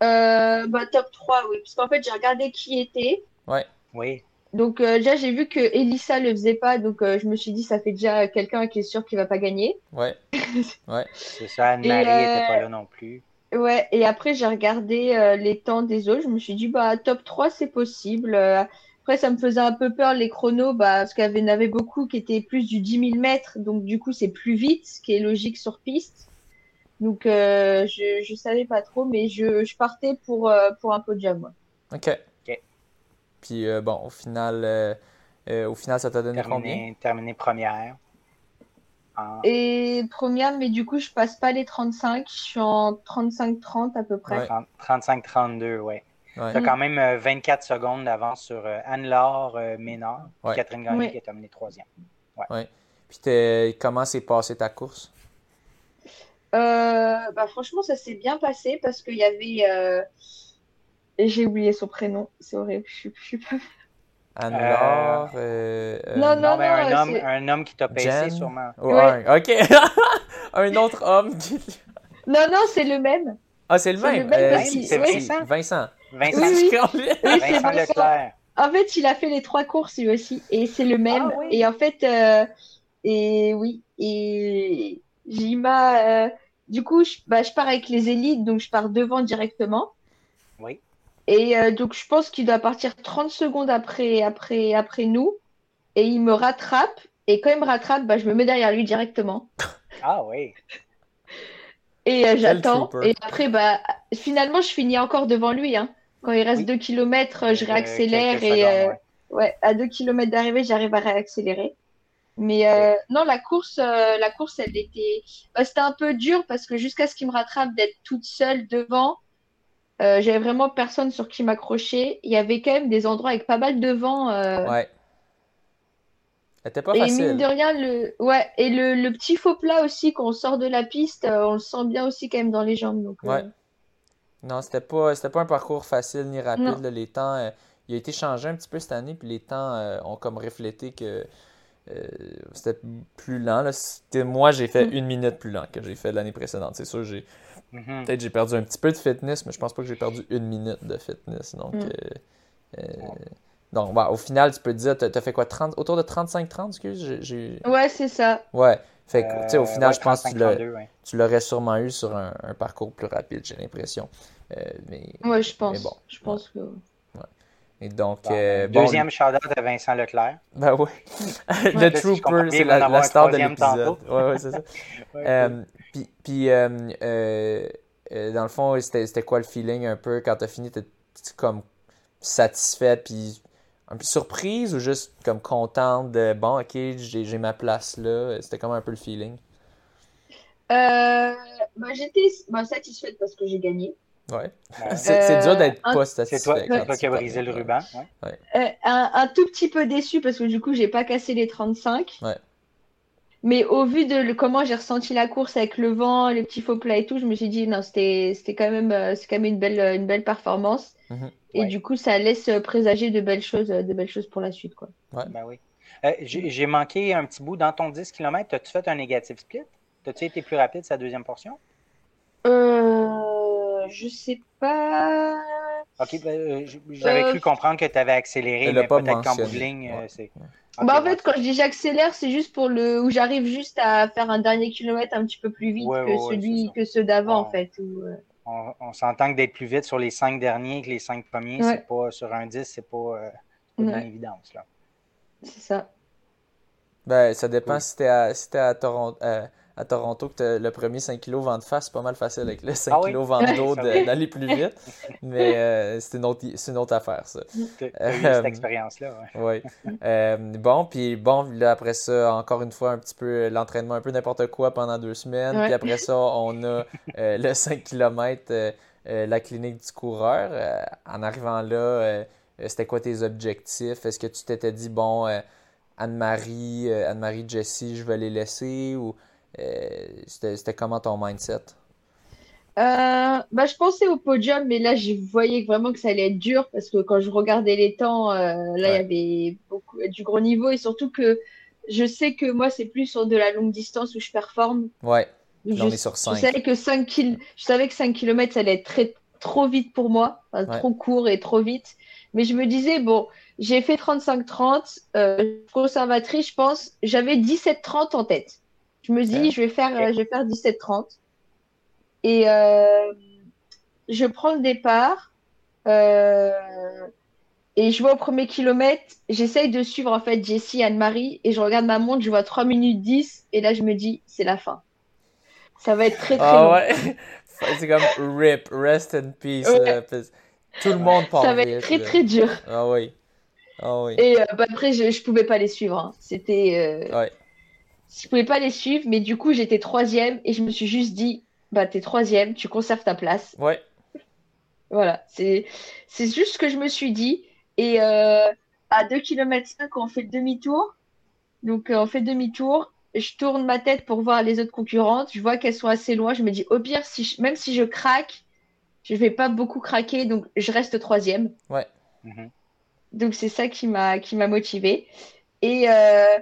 [SPEAKER 2] bah, top 3, oui. Parce qu'en fait, j'ai regardé qui était.
[SPEAKER 1] Ouais.
[SPEAKER 3] Oui.
[SPEAKER 2] Donc déjà, j'ai vu que Elissa le faisait pas, donc je me suis dit, ça fait déjà quelqu'un qui est sûr qu'il va pas gagner.
[SPEAKER 1] Ouais. (laughs) ouais.
[SPEAKER 3] C'est ça, Anne-Marie n'était pas là non plus.
[SPEAKER 2] Ouais, et après, j'ai regardé les temps des autres. Je me suis dit, bah, top 3, c'est possible. après, ça me faisait un peu peur, les chronos, bah, parce qu'il y en avait beaucoup qui étaient plus du 10 000 mètres, donc du coup, c'est plus vite, ce qui est logique sur piste. Donc, je, je savais pas trop, mais je, je partais pour, pour un podium.
[SPEAKER 1] Ok. Puis euh, bon, au final, euh, euh, au final, ça t'a donné combien?
[SPEAKER 3] Terminé première. En-
[SPEAKER 2] Et première, mais du coup, je passe pas les 35. Je suis en 35-30 à peu près.
[SPEAKER 1] Ouais.
[SPEAKER 3] 30 35-32, ouais.
[SPEAKER 1] Ouais.
[SPEAKER 3] Tu as quand même euh, 24 secondes d'avance sur euh, Anne-Laure euh, Ménard, puis
[SPEAKER 1] Ouais.
[SPEAKER 3] Catherine Gagné
[SPEAKER 2] Ouais.
[SPEAKER 3] qui est terminée troisième.
[SPEAKER 1] Puis t'es- comment s'est passée ta course?
[SPEAKER 2] Euh, bah, franchement, ça s'est bien passé parce qu'il y avait. Et J'ai oublié son prénom. C'est horrible. Je suis, je suis pas.
[SPEAKER 1] Anne-Laure? euh, euh,
[SPEAKER 2] Non, non,
[SPEAKER 3] Non, mais un,
[SPEAKER 2] non,
[SPEAKER 3] homme, un homme qui t'a payé
[SPEAKER 1] Jen?
[SPEAKER 3] sûrement.
[SPEAKER 1] Oh,
[SPEAKER 2] Ouais.
[SPEAKER 1] un, ok. (laughs) un autre homme qui.
[SPEAKER 2] Non, non, c'est le même.
[SPEAKER 1] Ah, c'est le même.
[SPEAKER 2] même
[SPEAKER 1] Euh, c'est
[SPEAKER 3] oui.
[SPEAKER 1] Vincent. Vincent.
[SPEAKER 3] Vincent,
[SPEAKER 2] Oui, oui.
[SPEAKER 1] Vincent.
[SPEAKER 2] Oui, c'est
[SPEAKER 3] Vincent
[SPEAKER 2] Vincent.
[SPEAKER 3] Leclerc.
[SPEAKER 2] En fait, il a fait les trois courses lui aussi, et c'est le même.
[SPEAKER 3] Ah oui.
[SPEAKER 2] Et en fait, euh, et oui, et Jima, euh, du coup, je, bah, je pars avec les élites, donc je pars devant directement.
[SPEAKER 3] Oui.
[SPEAKER 2] Et euh, donc, je pense qu'il doit partir 30 secondes après, après, après nous, et il me rattrape. Et quand il me rattrape, bah, je me mets derrière lui directement. (laughs)
[SPEAKER 3] Ah oui.
[SPEAKER 2] Et euh, j'attends. Et après, bah, finalement, je finis encore devant lui. Hein. Quand il reste
[SPEAKER 3] Oui.
[SPEAKER 2] 2 km, je
[SPEAKER 3] Euh,
[SPEAKER 2] réaccélère et euh,
[SPEAKER 3] ouais.
[SPEAKER 2] ouais, à 2 km d'arrivée, j'arrive à réaccélérer. Mais euh, non, la course, euh, la course, elle était, bah, c'était un peu dur parce que jusqu'à ce qu'il me rattrape d'être toute seule devant, euh, j'avais vraiment personne sur qui m'accrocher. Il y avait quand même des endroits avec pas mal de vent. euh,
[SPEAKER 1] Ouais. C'était pas
[SPEAKER 2] et
[SPEAKER 1] facile.
[SPEAKER 2] mine de rien, le, ouais, et le, le petit faux plat aussi, quand on sort de la piste, euh, on le sent bien aussi quand même dans les jambes. Donc,
[SPEAKER 1] Ouais. Non, c'était pas, c'était pas un parcours facile ni rapide. Là. Les temps, euh, il a été changé un petit peu cette année, puis les temps euh, ont comme reflété que euh, c'était plus lent. là. C'était, moi, j'ai fait
[SPEAKER 2] Mm.
[SPEAKER 1] une minute plus lent que j'ai fait l'année précédente. C'est sûr, j'ai
[SPEAKER 3] Mhm.
[SPEAKER 1] peut-être j'ai perdu un petit peu de fitness, mais je pense pas que j'ai perdu une minute de fitness. Donc,
[SPEAKER 2] Mm.
[SPEAKER 1] euh, euh, donc bah, au final, tu peux te dire, t'as, t'as fait quoi, 30, autour de 35-30, excuse?
[SPEAKER 2] Ouais, c'est ça.
[SPEAKER 1] Ouais. Fait que, tu sais, au
[SPEAKER 3] Euh,
[SPEAKER 1] final,
[SPEAKER 3] ouais,
[SPEAKER 1] je pense que tu l'as-
[SPEAKER 3] 35-32, ouais.
[SPEAKER 1] tu l'aurais sûrement eu sur un, un parcours plus rapide, j'ai l'impression. Euh, mais,
[SPEAKER 2] Ouais, je pense.
[SPEAKER 1] Mais bon,
[SPEAKER 2] je pense que.
[SPEAKER 1] et donc,
[SPEAKER 3] Bon,
[SPEAKER 1] euh, bon,
[SPEAKER 3] Deuxième shout-out à Vincent Leclerc. (laughs)
[SPEAKER 1] Ben oui.
[SPEAKER 3] Ouais,
[SPEAKER 1] le Trooper, c'est la, star de l'épisode.
[SPEAKER 3] tantôt.
[SPEAKER 1] Ouais, ouais, c'est ça. (laughs)
[SPEAKER 3] Ouais,
[SPEAKER 1] Euh, puis, puis euh, euh, euh, dans le fond, c'était quoi le feeling un peu quand t'as fini? T'es comme satisfaite, puis un peu surprise ou juste comme contente de bon, ok, j'ai ma place là? C'était comme un peu le feeling.
[SPEAKER 2] Euh, bah, j'étais bah, satisfaite parce que j'ai gagné.
[SPEAKER 1] Ouais. (laughs) C'est dur d'être pas
[SPEAKER 3] C'est
[SPEAKER 1] satisfait
[SPEAKER 3] c'est toi qui as brisé le ruban. ouais.
[SPEAKER 2] Euh, un, un tout petit peu déçue parce que du coup, j'ai pas cassé les 35.
[SPEAKER 1] Ouais.
[SPEAKER 2] Mais au vu de le- comment j'ai ressenti la course avec le vent, les petits faux plats et tout, je me suis dit non, c'était c'était quand même euh, c'est quand même une belle une belle performance.
[SPEAKER 1] Mhm.
[SPEAKER 2] Et
[SPEAKER 3] Ouais.
[SPEAKER 2] du coup, ça laisse présager de belles choses de belles choses pour la suite quoi.
[SPEAKER 3] Ben oui. Euh, J'ai j'ai manqué un petit bout dans ton 10 km. As-tu fait un négatif split? As-tu été plus rapide sa deuxième portion?
[SPEAKER 2] Euh, je sais pas.
[SPEAKER 3] Ok, ben, euh, j'avais
[SPEAKER 2] Euh,
[SPEAKER 3] cru comprendre que tu avais accéléré, mais
[SPEAKER 1] pas
[SPEAKER 3] peut-être qu'en bout de ligne, euh,
[SPEAKER 1] Ouais.
[SPEAKER 3] c'est. Ok,
[SPEAKER 2] Bah en fait, quand je dis j'accélère, c'est juste pour le où j'arrive juste à faire un dernier kilomètre un petit peu plus vite
[SPEAKER 3] Ouais,
[SPEAKER 2] que
[SPEAKER 3] ouais,
[SPEAKER 2] celui que ceux d'avant en fait. où, euh,
[SPEAKER 3] On, on s'entend que d'être plus vite sur les cinq derniers que les cinq premiers,
[SPEAKER 2] Ouais.
[SPEAKER 3] c'est pas sur un 10, c'est pas, euh, c'est pas une évidence. Là.
[SPEAKER 2] c'est ça.
[SPEAKER 1] Ben, ça dépend
[SPEAKER 3] Oui.
[SPEAKER 1] si t'es à, si t'es à, Toronto, à Toronto que le premier 5 kg vent de face, c'est pas mal facile avec le 5
[SPEAKER 3] Ah oui?
[SPEAKER 1] kg vent (laughs) de dos
[SPEAKER 3] Ça
[SPEAKER 1] de-
[SPEAKER 3] va.
[SPEAKER 1] d'aller plus (laughs) vite. Mais euh, c'est une, autre- c'est une autre affaire, ça.
[SPEAKER 3] Tu as eu
[SPEAKER 1] Euh,
[SPEAKER 3] cette expérience-là. ouais. (laughs)
[SPEAKER 1] Oui. Euh, bon, puis bon, là, après ça, encore une fois, un petit peu l'entraînement, un peu n'importe quoi pendant deux semaines. Puis après ça, on a euh, le 5 km, la clinique du coureur. En arrivant là, c'était quoi tes objectifs? Est-ce que tu t'étais dit, bon, Anne-Marie, Anne-Marie, Jessie, je vais les laisser? Ou c'était c'était comment ton mindset?
[SPEAKER 2] Euh, bah, je pensais au podium, mais là, je voyais vraiment que ça allait être dur parce que quand je regardais les temps, euh, là, il y avait beaucoup, du gros niveau et surtout que je sais que moi, c'est plus sur de la longue distance où je performe.
[SPEAKER 1] Ouais,
[SPEAKER 2] Donc,
[SPEAKER 1] on
[SPEAKER 2] je,
[SPEAKER 1] est sur
[SPEAKER 2] je
[SPEAKER 1] 5.
[SPEAKER 2] savais que 5 kil- je savais que 5 km, ça allait être très, trop vite pour moi, enfin,
[SPEAKER 1] Ouais.
[SPEAKER 2] trop court et trop vite. Mais je me disais, bon, j'ai fait 35-30, euh, conservatrice, je pense, j'avais 17-30 en tête. Je me dis,
[SPEAKER 1] Ouais.
[SPEAKER 2] je vais faire, euh, je vais faire 17-30. Et euh, je prends le départ. euh, et je vois au premier kilomètre, j'essaye de suivre en fait Jessie, Anne-Marie, et je regarde ma montre, je vois 3 minutes 10, et là je me dis, c'est la fin. Ça va être très très
[SPEAKER 1] Ah
[SPEAKER 2] long.
[SPEAKER 1] ouais, (laughs) c'est comme RIP, rest in peace.
[SPEAKER 2] Ouais.
[SPEAKER 1] Tout le monde part
[SPEAKER 2] Ça va être très très dur.
[SPEAKER 1] Ah oui. Ah oui.
[SPEAKER 2] Et euh, bah, après, je, je pouvais pas les suivre. hein. C'était, euh,
[SPEAKER 1] Ouais.
[SPEAKER 2] Je pouvais pas les suivre, mais du coup, j'étais troisième et je me suis juste dit, bah, t'es troisième, tu conserves ta place.
[SPEAKER 1] Ouais.
[SPEAKER 2] Voilà, c'est c'est juste ce que je me suis dit. Et euh, à 2 km 5, on fait le demi-tour. Donc, euh, on fait demi-tour. Je tourne ma tête pour voir les autres concurrentes. Je vois qu'elles sont assez loin. Je me dis, au pire, si je- même si je craque, je vais pas beaucoup craquer. Donc, je reste troisième.
[SPEAKER 1] Ouais.
[SPEAKER 3] Mhm.
[SPEAKER 2] Donc, c'est ça qui m'a qui m'a motivée. Et, euh,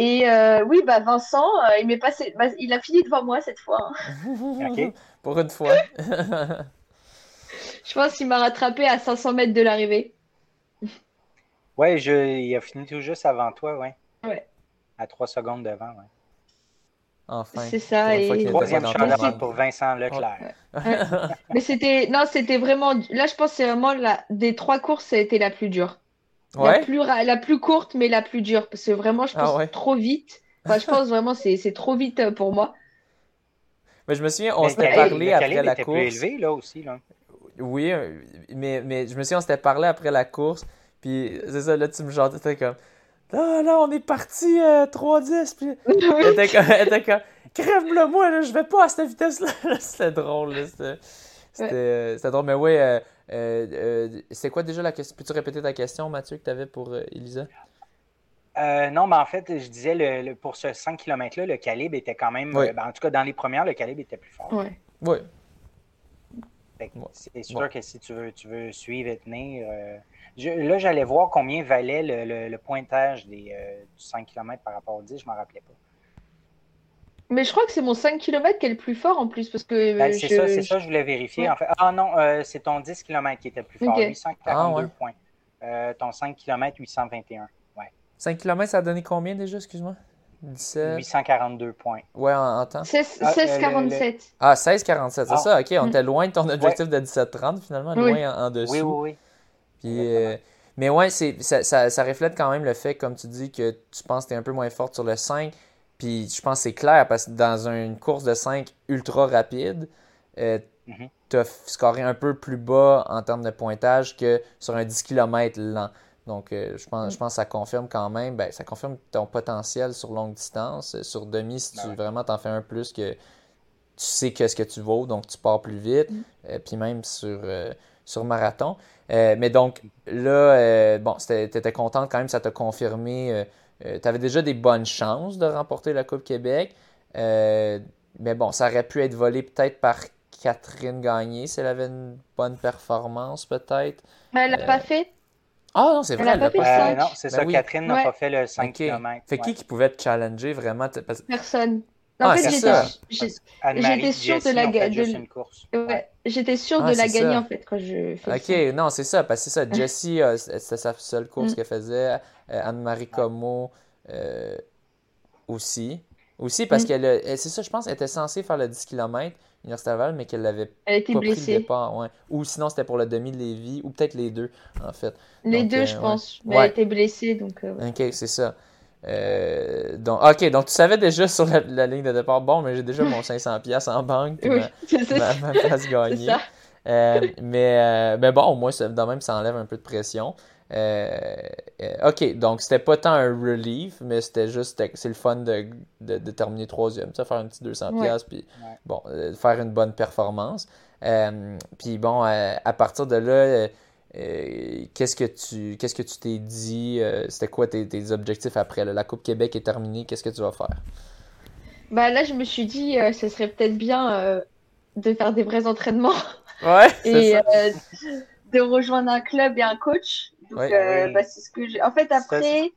[SPEAKER 2] et euh, oui, bah, Vincent, euh, il m'est passé, bah, il a fini devant moi cette fois. hein. (laughs)
[SPEAKER 3] Ok.
[SPEAKER 1] Pour une fois. (laughs)
[SPEAKER 2] Je pense qu'il m'a rattrapé à 500 mètres de l'arrivée. (laughs)
[SPEAKER 3] Ouais, je, il a fini tout juste avant toi, ouais.
[SPEAKER 2] Ouais.
[SPEAKER 3] À trois secondes devant, ouais.
[SPEAKER 1] enfin.
[SPEAKER 2] C'est ça, et-
[SPEAKER 3] Troisième
[SPEAKER 1] rang.
[SPEAKER 3] pour Vincent Leclerc.
[SPEAKER 2] Mais c'était, non, c'était vraiment, là, je pense que c'est vraiment la, des trois courses, ça a été la plus dure. La plus, ra- la plus courte, mais la plus dure. Parce que vraiment, je
[SPEAKER 1] Ah
[SPEAKER 2] pense
[SPEAKER 1] ouais.
[SPEAKER 2] trop vite. Enfin, je pense vraiment, c'est, c'est trop vite euh, pour moi.
[SPEAKER 1] Mais je me souviens, on
[SPEAKER 3] Mais
[SPEAKER 1] s'était parlé après la
[SPEAKER 3] était
[SPEAKER 1] course.
[SPEAKER 3] plus élevé, là, aussi, là.
[SPEAKER 1] Oui, euh, mais, mais je me souviens, on s'était parlé après la course. Puis c'est ça, là, tu me chantais, t'étais comme. Là, là, on est parti euh, 3-10. Puis (laughs) elle était comme. Crève-le, moi, là, je vais pas à cette vitesse-là. (laughs) C'était drôle, là. C'était c'était, euh, c'était drôle. Mais oui, euh, c'est quoi déjà la question? Peux-tu répéter ta question, Mathieu, que tu avais pour euh, Elisa?
[SPEAKER 3] Euh, non, mais en fait, je disais, le, le- pour ce 5 km-là, le calibre était quand même.
[SPEAKER 1] Oui.
[SPEAKER 3] euh, ben, en tout cas, dans les premières, le calibre était plus fort.
[SPEAKER 1] Oui. Ouais.
[SPEAKER 3] C'est sûr
[SPEAKER 1] Ouais.
[SPEAKER 3] que si tu veux, tu veux suivre et tenir. euh, je- là, j'allais voir combien valait le, le- le pointage des, euh, du 5 km par rapport au 10, je m'en rappelais pas.
[SPEAKER 2] Mais je crois que c'est mon 5 km qui est le plus fort en plus. Parce que euh,
[SPEAKER 3] Ben, c'est
[SPEAKER 2] je-
[SPEAKER 3] ça, c'est
[SPEAKER 2] je-
[SPEAKER 3] ça, je voulais vérifier.
[SPEAKER 2] Ouais.
[SPEAKER 3] En fait. Ah non, euh, c'est ton 10 km qui était plus fort,
[SPEAKER 2] Ok.
[SPEAKER 3] 842
[SPEAKER 1] Ah, ouais.
[SPEAKER 3] points. Euh, ton 5 km, 821.
[SPEAKER 1] 5 km, ça a donné combien déjà, excuse-moi? 17
[SPEAKER 3] 842 points.
[SPEAKER 1] Ouais, en, en temps
[SPEAKER 2] 16,
[SPEAKER 3] Ah,
[SPEAKER 2] 16,
[SPEAKER 3] euh, le-
[SPEAKER 2] 47.
[SPEAKER 1] Ah, 16-47, c'est
[SPEAKER 3] Ah.
[SPEAKER 1] ça, ok. On était loin de ton objectif de 17-30 finalement,
[SPEAKER 2] Oui.
[SPEAKER 1] loin en, en dessous.
[SPEAKER 3] Oui, oui, oui.
[SPEAKER 1] Puis, euh, mais ouais, c'est, ça, ça, ça reflète quand même le fait, comme tu dis, que tu penses que tu es un peu moins forte sur le 5. Puis je pense que c'est clair parce que dans une course de 5 ultra rapide, euh,
[SPEAKER 3] Mhm.
[SPEAKER 1] tu as scoré un peu plus bas en termes de pointage que sur un 10 km lent. Donc euh, je, pense, je pense que ça confirme quand même, ben, ça confirme ton potentiel sur longue distance. Sur demi, si
[SPEAKER 3] Ben
[SPEAKER 1] tu
[SPEAKER 3] ouais.
[SPEAKER 1] vraiment t'en fais un plus que tu sais qu'est-ce que tu vaux, donc tu pars plus vite.
[SPEAKER 2] Mm.
[SPEAKER 1] Euh, puis même sur, euh, sur marathon. Euh, mais donc là, euh, bon, tu étais contente quand même, ça t'a confirmé. Tu avais déjà des bonnes chances de remporter la Coupe Québec. Euh, mais bon, ça aurait pu être volé peut-être par Catherine Gagné si elle avait une bonne performance, peut-être.
[SPEAKER 2] Elle l'a
[SPEAKER 1] Euh,
[SPEAKER 2] pas fait
[SPEAKER 1] Ah non, c'est vrai, elle l'a
[SPEAKER 2] pas
[SPEAKER 1] pas
[SPEAKER 2] fait
[SPEAKER 1] fait.
[SPEAKER 3] Euh, non, c'est
[SPEAKER 1] Ben
[SPEAKER 3] ça.
[SPEAKER 1] oui.
[SPEAKER 3] Catherine n'a
[SPEAKER 2] Ouais.
[SPEAKER 3] pas fait le 5
[SPEAKER 1] Ok.
[SPEAKER 3] km.
[SPEAKER 1] Fait qui qui pouvait te challenger vraiment? parce-
[SPEAKER 2] Personne.
[SPEAKER 1] Ah,
[SPEAKER 2] En fait,
[SPEAKER 1] c'est
[SPEAKER 2] j'étais sûre de la
[SPEAKER 3] ont fait
[SPEAKER 2] ga-
[SPEAKER 3] juste
[SPEAKER 2] de-
[SPEAKER 3] une course.
[SPEAKER 2] ouais, j'étais sûre
[SPEAKER 1] Ah,
[SPEAKER 2] de la gagner
[SPEAKER 1] ça.
[SPEAKER 2] en fait quand je fais
[SPEAKER 1] Ok,
[SPEAKER 2] ça.
[SPEAKER 1] non, c'est ça, parce que c'est ça. Jessie, euh, c'était sa seule course
[SPEAKER 2] Mm.
[SPEAKER 1] qu'elle faisait. Euh, Anne-Marie Como euh, aussi. Aussi, parce
[SPEAKER 2] Mm.
[SPEAKER 1] qu'elle, c'est ça, je pense, elle était censée faire le 10 km, Université Laval, mais qu'elle l'avait
[SPEAKER 2] Elle était
[SPEAKER 1] pas pris le
[SPEAKER 2] blessée.
[SPEAKER 1] départ. Ouais. Ou sinon, c'était pour le demi de Lévis, ou peut-être les deux, en fait.
[SPEAKER 2] Les
[SPEAKER 1] Donc,
[SPEAKER 2] deux,
[SPEAKER 1] euh,
[SPEAKER 2] je
[SPEAKER 1] ouais.
[SPEAKER 2] pense. Mais
[SPEAKER 1] Ouais.
[SPEAKER 2] elle était blessée, donc. euh.
[SPEAKER 1] Ok, c'est ça. Euh, donc, ok, donc tu savais déjà sur la, la ligne de départ, bon, mais j'ai déjà mon (laughs) 500$ piastres en banque, puis
[SPEAKER 2] Oui,
[SPEAKER 1] ma- (laughs) place (laughs) gagnée. mais, mais bon, au moins, ça, quand même, ça enlève un peu de pression. Euh, euh, ok, donc c'était pas tant un relief, mais c'était juste, c'est le fun de, de, de terminer troisième, faire un petit 200$,
[SPEAKER 2] Ouais.
[SPEAKER 1] puis
[SPEAKER 3] Ouais.
[SPEAKER 1] bon, euh, faire une bonne performance. Puis bon, à partir de là, euh, qu'est-ce que tu qu'est-ce que tu t'es dit? euh, c'était quoi tes, tes objectifs après? là? La Coupe Québec est terminée, qu'est-ce que tu vas faire?
[SPEAKER 2] Bah là, je me suis dit, euh, ce serait peut-être bien de faire des vrais entraînements
[SPEAKER 1] Ouais, (laughs)
[SPEAKER 2] et
[SPEAKER 1] ça.
[SPEAKER 2] de rejoindre un club et un coach. Donc,
[SPEAKER 1] Ouais.
[SPEAKER 2] euh,
[SPEAKER 3] Oui.
[SPEAKER 2] bah, c'est ce que j'ai. En fait, après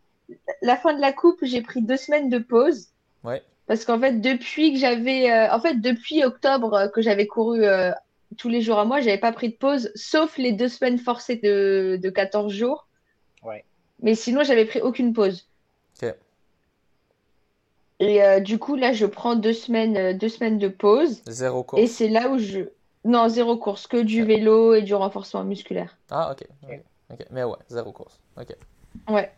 [SPEAKER 2] la fin de la coupe, j'ai pris deux semaines de pause.
[SPEAKER 1] Ouais.
[SPEAKER 2] Parce qu'en fait, depuis que j'avais, euh, en fait, depuis octobre euh, que j'avais couru euh, tous les jours à moi, j'avais pas pris de pause, sauf les deux semaines forcées de, de 14 jours.
[SPEAKER 3] Ouais.
[SPEAKER 2] Mais sinon, j'avais pris aucune pause. Et euh, du coup, là, je prends deux semaines, deux semaines de pause.
[SPEAKER 1] Zéro
[SPEAKER 2] Et
[SPEAKER 1] course.
[SPEAKER 2] c'est là où je. Non, zéro course, que du vélo et du renforcement musculaire.
[SPEAKER 1] Ah, ok. ok, Mais ouais, zéro course. Ok.
[SPEAKER 2] Ouais.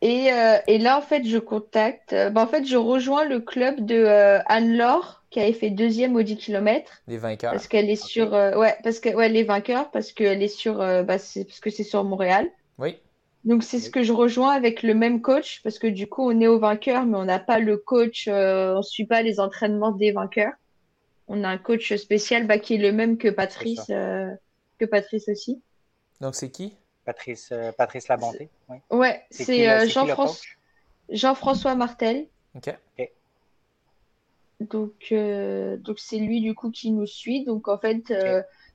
[SPEAKER 2] Et, euh, et là, en fait, je contacte. euh, bah, en fait, je rejoins le club de euh, Anne-Laure, qui avait fait deuxième au 10 km.
[SPEAKER 1] Les vainqueurs.
[SPEAKER 2] Parce qu'elle est sur. euh, ouais, parce que ouais, les vainqueurs, parce qu'elle est sur. bah, c'est, parce que c'est sur Montréal.
[SPEAKER 1] Oui.
[SPEAKER 2] Donc, c'est ce que je rejoins avec le même coach parce que du coup, on est au vainqueur, mais on n'a pas le coach, on ne suit pas les entraînements des vainqueurs. On a un coach spécial bah, qui est le même que Patrice, que Patrice aussi.
[SPEAKER 1] Donc, c'est qui?
[SPEAKER 3] Patrice, euh, Patrice Labonté. Oui.
[SPEAKER 2] Ouais, c'est Jean-François Jean Martel.
[SPEAKER 1] OK.
[SPEAKER 2] Donc, donc c'est lui du coup qui nous suit. Donc, en fait,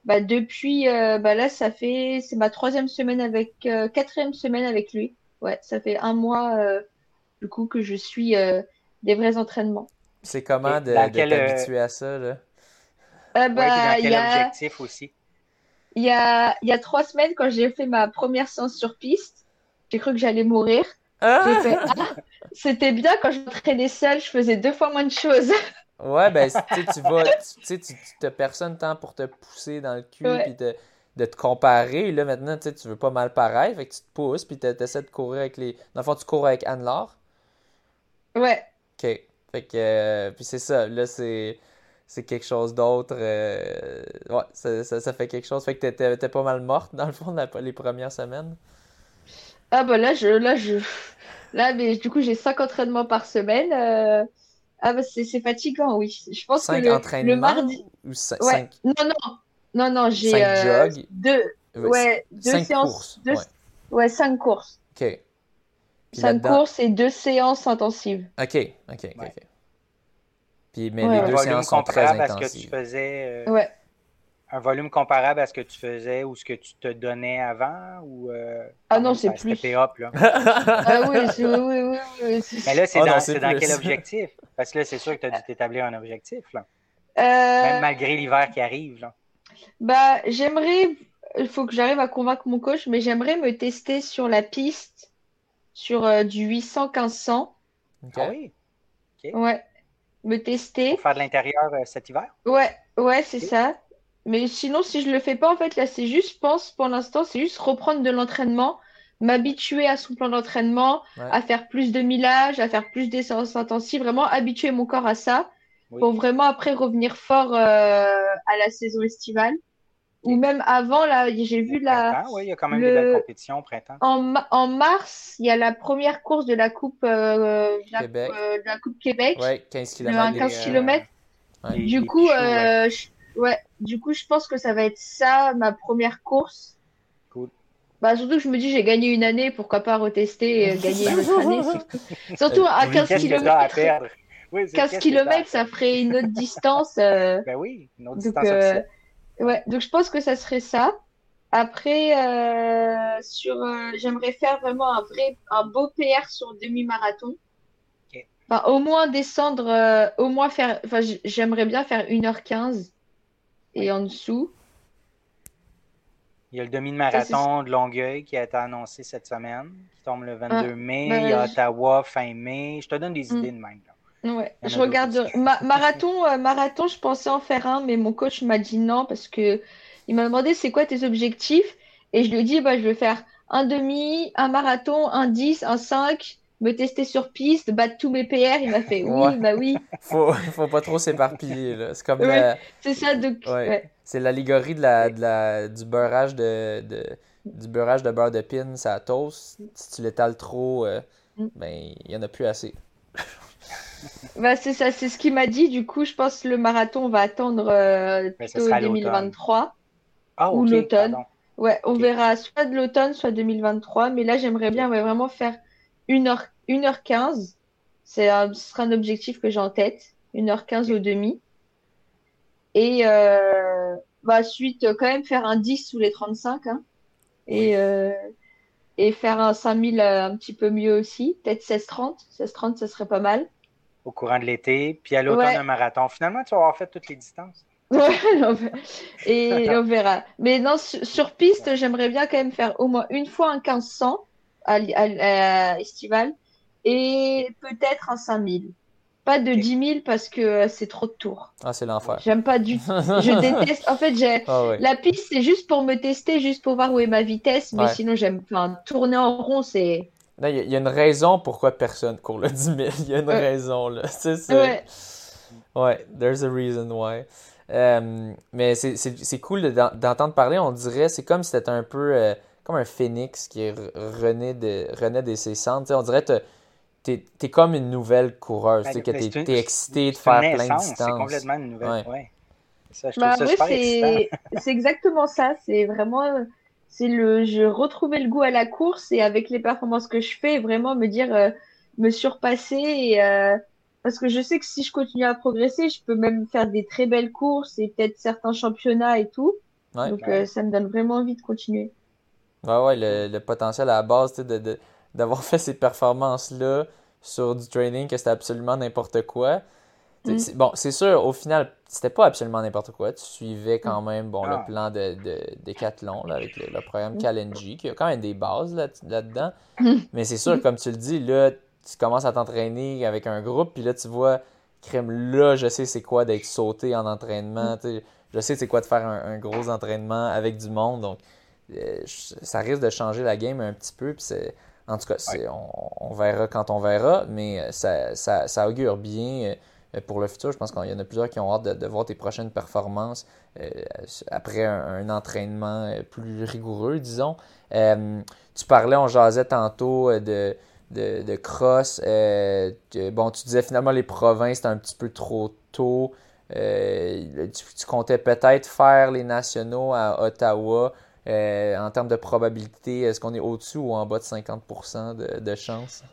[SPEAKER 2] bah, depuis, euh, bah, là, ça fait, c'est ma troisième semaine avec, euh, quatrième semaine avec lui. Ouais, ça fait un mois, euh, du coup, que je suis des vrais entraînements.
[SPEAKER 1] C'est comment de, t'habituer à ça, là?
[SPEAKER 2] bah,
[SPEAKER 3] il y a... objectif aussi?
[SPEAKER 2] Il y a, il y a trois semaines, quand j'ai fait ma première séance sur piste, j'ai cru que j'allais mourir. Ah! ah c'était bien quand je m'entraînais seule, je faisais deux fois moins de choses. (laughs)
[SPEAKER 1] Ouais, ben, tu vas, tu tu n'as personne temps pour te pousser dans le cul et de te comparer. Là, maintenant, tu veux pas mal pareil, fait que tu te pousses puis tu essaies de courir avec les. Dans le fond, tu cours avec Anne-Laure.
[SPEAKER 2] Ouais.
[SPEAKER 1] OK. Fait que, euh, puis c'est ça, là, c'est c'est quelque chose d'autre. Euh, ouais, ça, ça, fait quelque chose. Fait que t'étais pas mal morte, dans le fond, les premières semaines?
[SPEAKER 2] Ah, bah là, je. Là, je... Là, mais du coup, j'ai cinq entraînements par semaine. Euh... Ah bah c'est fatigant, oui. Je pense
[SPEAKER 1] cinq
[SPEAKER 2] que
[SPEAKER 1] le, le mardi. Ou cinq...
[SPEAKER 2] Non, non, non, non, j'ai euh, deux, ouais, deux
[SPEAKER 1] cinq
[SPEAKER 2] séances.
[SPEAKER 1] Courses.
[SPEAKER 2] Deux... Ouais. cinq courses.
[SPEAKER 1] Ok.
[SPEAKER 2] Puis cinq courses et deux séances intensives.
[SPEAKER 1] Ok, ok, ok. ok. Puis, mais les deux séances sont très intensives.
[SPEAKER 3] Que tu faisais,
[SPEAKER 2] euh... ouais
[SPEAKER 3] un volume comparable à ce que tu faisais ou ce que tu te donnais avant ou euh,
[SPEAKER 2] Ah non, c'est plus.
[SPEAKER 3] Up,
[SPEAKER 2] là. ah oui, oui, oui, oui,
[SPEAKER 3] Mais là, c'est oh dans, dans quel objectif? Parce que là, c'est sûr que tu as dû t'établir un objectif. Là.
[SPEAKER 2] Euh...
[SPEAKER 3] Même malgré l'hiver qui arrive. Là.
[SPEAKER 2] Bah, j'aimerais. Il faut que j'arrive à convaincre mon coach, mais j'aimerais me tester sur la piste sur euh, du 800-1500.
[SPEAKER 3] Ah oui.
[SPEAKER 2] Ouais. Me tester.
[SPEAKER 3] Pour faire de l'intérieur euh, cet hiver?
[SPEAKER 2] Ouais, ouais, c'est ça. Mais sinon, si je le fais pas, en fait, là, c'est juste, je pense, pour l'instant, c'est juste reprendre de l'entraînement, m'habituer à son plan d'entraînement, à faire plus de millage, à faire plus des séances intensives, vraiment habituer mon corps à ça, pour vraiment après revenir fort euh, à la saison estivale. Ou même avant, là, j'ai vu la.
[SPEAKER 3] Oui, il y a quand même des belles compétitions au printemps.
[SPEAKER 2] En, en, mars, il y a la première course de la Coupe, euh, la, Québec. Euh, de la coupe Québec.
[SPEAKER 1] Ouais, 15 km.
[SPEAKER 2] 15 km. Du coup, euh, Ouais, du coup, je pense que ça va être ça, ma première course.
[SPEAKER 3] Cool.
[SPEAKER 2] Bah, surtout que je me dis, j'ai gagné une année, pourquoi pas retester et gagner une autre année. (laughs) Surtout, à 15 km. 15 km, ça ferait une autre distance. Euh...
[SPEAKER 3] Ben oui, une autre
[SPEAKER 2] donc, euh... Ouais, donc je pense que ça serait ça. Après, euh, sur, euh, j'aimerais faire vraiment un vrai, un beau PR sur demi-marathon. Enfin, au moins descendre, euh, au moins faire, enfin, j'aimerais bien faire 1h15 et en dessous.
[SPEAKER 3] Il y a le demi-marathon de Longueuil qui a été annoncé cette semaine, qui tombe le 22 ah, mai. Ben, il y a Ottawa fin mai. Je te donne des mm. idées de même.
[SPEAKER 2] Ouais. Je regarde. marathon, euh, marathon, je pensais en faire un, mais mon coach m'a dit non parce que il m'a demandé c'est quoi tes objectifs? Et je lui ai dit bah, je vais faire un demi, un marathon, un 10, un 5, me tester sur piste, battre tous mes PR. Il m'a fait (laughs) oui, bah oui. (laughs)
[SPEAKER 1] faut, faut pas trop s'éparpiller. C'est comme
[SPEAKER 2] C'est ça, donc.
[SPEAKER 1] C'est l'allégorie de la, de la, du beurrage de, de, du beurrage de beurre de pin, ça toast. Si tu l'étales trop, euh, mm. ben, il y en a plus assez.
[SPEAKER 2] Bah, c'est ça, c'est ce qu'il m'a dit. Du coup, je pense que le marathon va attendre euh, plutôt 2023 ah, ou l'automne. Ouais, on verra soit de l'automne, soit 2023. Mais là, j'aimerais bien vraiment faire une heure 1h15. C'est ce sera un objectif que j'ai en tête. 1h15 au demi. Et euh, bah, suite, quand même faire un 10 sous les 35. Hein. Et, euh, et faire un 5000 euh, un petit peu mieux aussi. Peut-être 16-30. 16-30, ça serait pas mal.
[SPEAKER 3] Au courant de l'été. Puis à l'automne, un marathon. Finalement, tu vas avoir fait toutes les distances. (laughs)
[SPEAKER 2] et on verra. Mais non, sur, piste, j'aimerais bien quand même faire au moins une fois un 1500 à, à, à estival et peut-être un 5000. Pas de 10 000 parce que euh, c'est trop de tours.
[SPEAKER 1] Ah, c'est l'enfer.
[SPEAKER 2] J'aime pas du tout. Je (laughs) déteste. En fait, j'ai ah la piste, c'est juste pour me tester, juste pour voir où est ma vitesse. Mais sinon, j'aime. Enfin, tourner en rond, c'est.
[SPEAKER 1] Il y, a une raison pourquoi personne court le (laughs) 10 000. Il y a une raison, là. (laughs) C'est
[SPEAKER 2] Ouais.
[SPEAKER 1] ouais, there's a reason why. Euh, mais c'est cool d'entendre parler. On dirait, c'est comme si c'était un peu. Euh, comme un phénix qui renaît, de, renaît de ses cendres. on dirait que t'es es comme une nouvelle coureuse, ben, que ben, t'es es excité de faire plein de distances.
[SPEAKER 3] C'est complètement une nouvelle, ouais.
[SPEAKER 2] Bah, (laughs) c'est exactement ça. C'est vraiment, c'est le, je retrouvais le goût à la course et avec les performances que je fais, vraiment me dire, euh, me surpasser et euh, parce que je sais que si je continue à progresser, je peux même faire des très belles courses et peut-être certains championnats et tout. Donc euh, ça me donne vraiment envie de continuer.
[SPEAKER 1] Ouais, ouais, le, le potentiel à la base de, d'avoir (laughs) fait ces performances-là sur du training, que c'était absolument n'importe quoi. Mm. Bon, c'est sûr, au final, c'était pas absolument n'importe quoi. Tu suivais quand mm. même bon, le ah. plan de, de, Decathlon là, avec le, programme Kalenji, qui a quand même des bases là, là-dedans. Mais c'est sûr, comme tu le dis, là, tu commences à t'entraîner avec un groupe, puis là, tu vois, crème, là, je sais c'est quoi d'être sauté en entraînement. Mm. Je sais c'est quoi de faire un, gros entraînement avec du monde. Donc, euh, ça risque de changer la game un petit peu. Puis c'est, en tout cas, on, verra quand on verra, mais euh, ça, ça, ça augure bien euh, pour le futur. Je pense qu'il y en a plusieurs qui ont hâte de, voir tes prochaines performances après un, entraînement plus rigoureux, disons. tu parlais, on jasait tantôt de, de, cross. bon, tu disais finalement les provinces, c'était un petit peu trop tôt. tu, comptais peut-être faire les nationaux à Ottawa. Euh, en termes de probabilité, est-ce qu'on est au-dessus ou en bas de 50% de, de chance?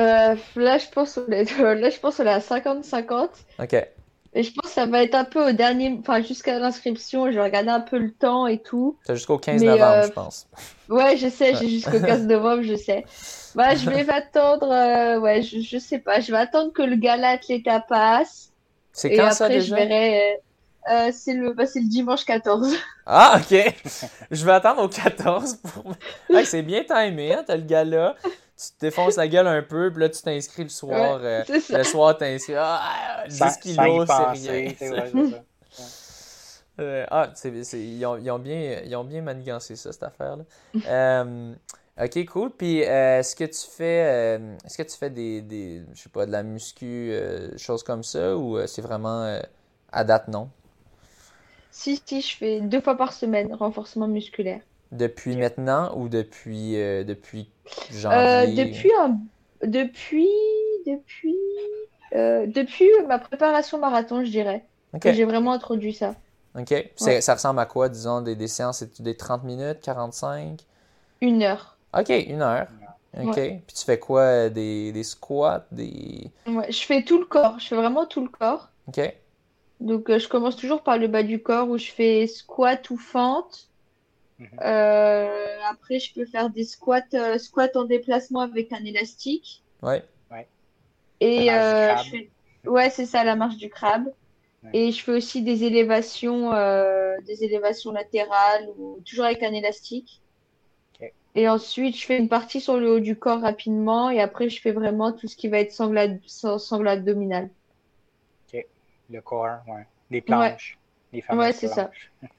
[SPEAKER 2] Euh, là, je pense (laughs) là, je pense la 50-50.
[SPEAKER 1] OK.
[SPEAKER 2] Et je pense que ça va être un peu au dernier, enfin jusqu'à l'inscription, je vais regarder un peu le temps et tout.
[SPEAKER 1] C'est jusqu'au 15 novembre, euh, je pense. (laughs)
[SPEAKER 2] Ouais, je sais, j'ai jusqu'au 15 (laughs) novembre, je sais. Bah, je vais attendre, ouais, je, je sais pas, je vais attendre que le gala Atleta passe.
[SPEAKER 1] C'est quand ça déjà?
[SPEAKER 2] je verrai. Euh, c'est le, bah, le dimanche 14.
[SPEAKER 1] Ah, ok. Je vais attendre au 14 pour. c'est bien timé, hein, t'as le gars-là. Tu te défonces la gueule un peu, puis là, tu t'inscris le soir. Euh, le soir, t'inscris. Ah, 10 kilos, c'est rien. (laughs) Euh, ah, c'est, ils, ont, ils, ont bien, ils ont bien manigancé ça, cette affaire-là. euh, ok, cool. Puis, est-ce que tu fais, est-ce que tu fais des, des, je sais pas, de la muscu, choses comme ça, ou c'est vraiment à date non?
[SPEAKER 2] Si, si, je fais deux fois par semaine renforcement musculaire.
[SPEAKER 1] Depuis maintenant ou depuis, euh, depuis
[SPEAKER 2] euh, janvier? depuis, depuis, depuis, euh, depuis ma préparation marathon, je dirais. J'ai vraiment introduit ça.
[SPEAKER 1] OK. Ça ressemble à quoi, disons, des, des séances? Des 30 minutes, 45?
[SPEAKER 2] Une heure.
[SPEAKER 1] OK, une heure. OK. Puis tu fais quoi? Des, des squats? Des...
[SPEAKER 2] Ouais, je fais tout le corps. Je fais vraiment tout le corps.
[SPEAKER 1] OK.
[SPEAKER 2] Donc, euh, je commence toujours par le bas du corps où je fais squat ou fente. Mhm. Euh, après, je peux faire des squats, euh, squats en déplacement avec un élastique.
[SPEAKER 1] Ouais.
[SPEAKER 3] ouais.
[SPEAKER 2] Et je fais... ouais, c'est ça, la marche du crabe. Et je fais aussi des élévations, des élévations latérales ou toujours avec un élastique. Et ensuite, je fais une partie sur le haut du corps rapidement et après, je fais vraiment tout ce qui va être sangle, sangle abdominal
[SPEAKER 3] le corps, ouais. Les planches.
[SPEAKER 2] Les ouais, c'est ça.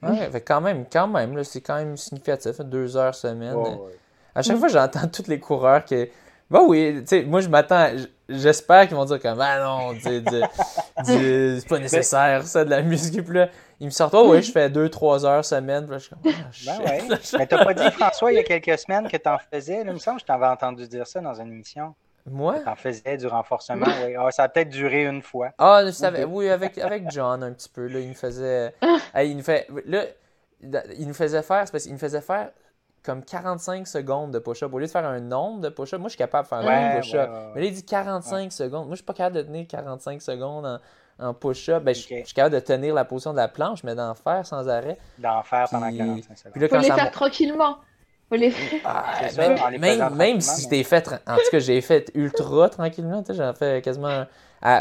[SPEAKER 1] ouais, (laughs) fait quand même, quand même, c'est quand même significatif, deux heures semaine. À chaque fois, j'entends tous les coureurs qui. Bah oui, tu sais, moi je m'attends, j'espère qu'ils vont dire comme ah non, (laughs) c'est pas nécessaire ça de la musique. Puis là, ils me sortent, oh oui, je fais deux, trois heures semaine. Puis là, je suis comme,
[SPEAKER 3] ah, ben ouais. Mais t'as pas dit, François, il y a quelques semaines que t'en faisais, là, il me semble que je t'avais entendu dire ça dans une émission.
[SPEAKER 1] Moi?
[SPEAKER 3] T'en faisais du renforcement, oui. Ah, ça a peut-être duré une fois.
[SPEAKER 1] Ah, oui, avec, avec John un petit peu. Là, il nous faisait. (laughs) il, nous fait, là, il nous faisait faire, c'est parce qu'il nous faisait faire comme 45 secondes de push-up. Au lieu de faire un nombre de push-up, moi je suis capable de faire un push-up. mais là, il dit 45 secondes. Moi, je suis pas capable de tenir 45 secondes en, en push-up. Ben, je, suis capable de tenir la position de la planche, mais d'en faire sans arrêt.
[SPEAKER 3] D'en faire pendant 45 secondes. Puis
[SPEAKER 2] là, les faire tranquillement.
[SPEAKER 1] Ah, même, même, si t'es fait, en tout cas, j'ai fait ultra (laughs) tranquillement, j'en fais quasiment.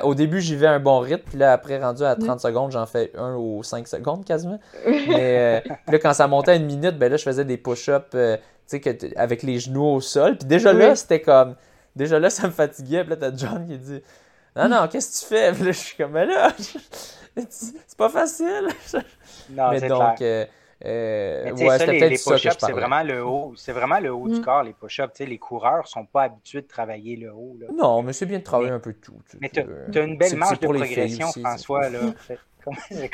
[SPEAKER 1] au début, j'y vais un bon rythme, puis là, après, rendu à 30 secondes, j'en fais un ou 5 secondes quasiment. Mais euh, là, quand ça montait à une minute, ben là, je faisais des push-ups euh, avec les genoux au sol. Puis déjà là, c'était comme. Déjà là, ça me fatiguait. Puis là, t'as John qui dit Non, non, qu'est-ce que tu fais? Puis là, je suis comme, mais là, (laughs) c'est pas facile.
[SPEAKER 3] Non,
[SPEAKER 1] mais
[SPEAKER 3] donc,
[SPEAKER 1] euh, euh,
[SPEAKER 3] ouais, ça, les, les push-ups, c'est vraiment le haut, c'est vraiment le haut du mm. corps, les push-ups. Les coureurs sont pas habitués de travailler le haut. Là.
[SPEAKER 1] Non, mais c'est bien de travailler un peu tout.
[SPEAKER 3] Mais tu as, une belle marge de progression, François. Là,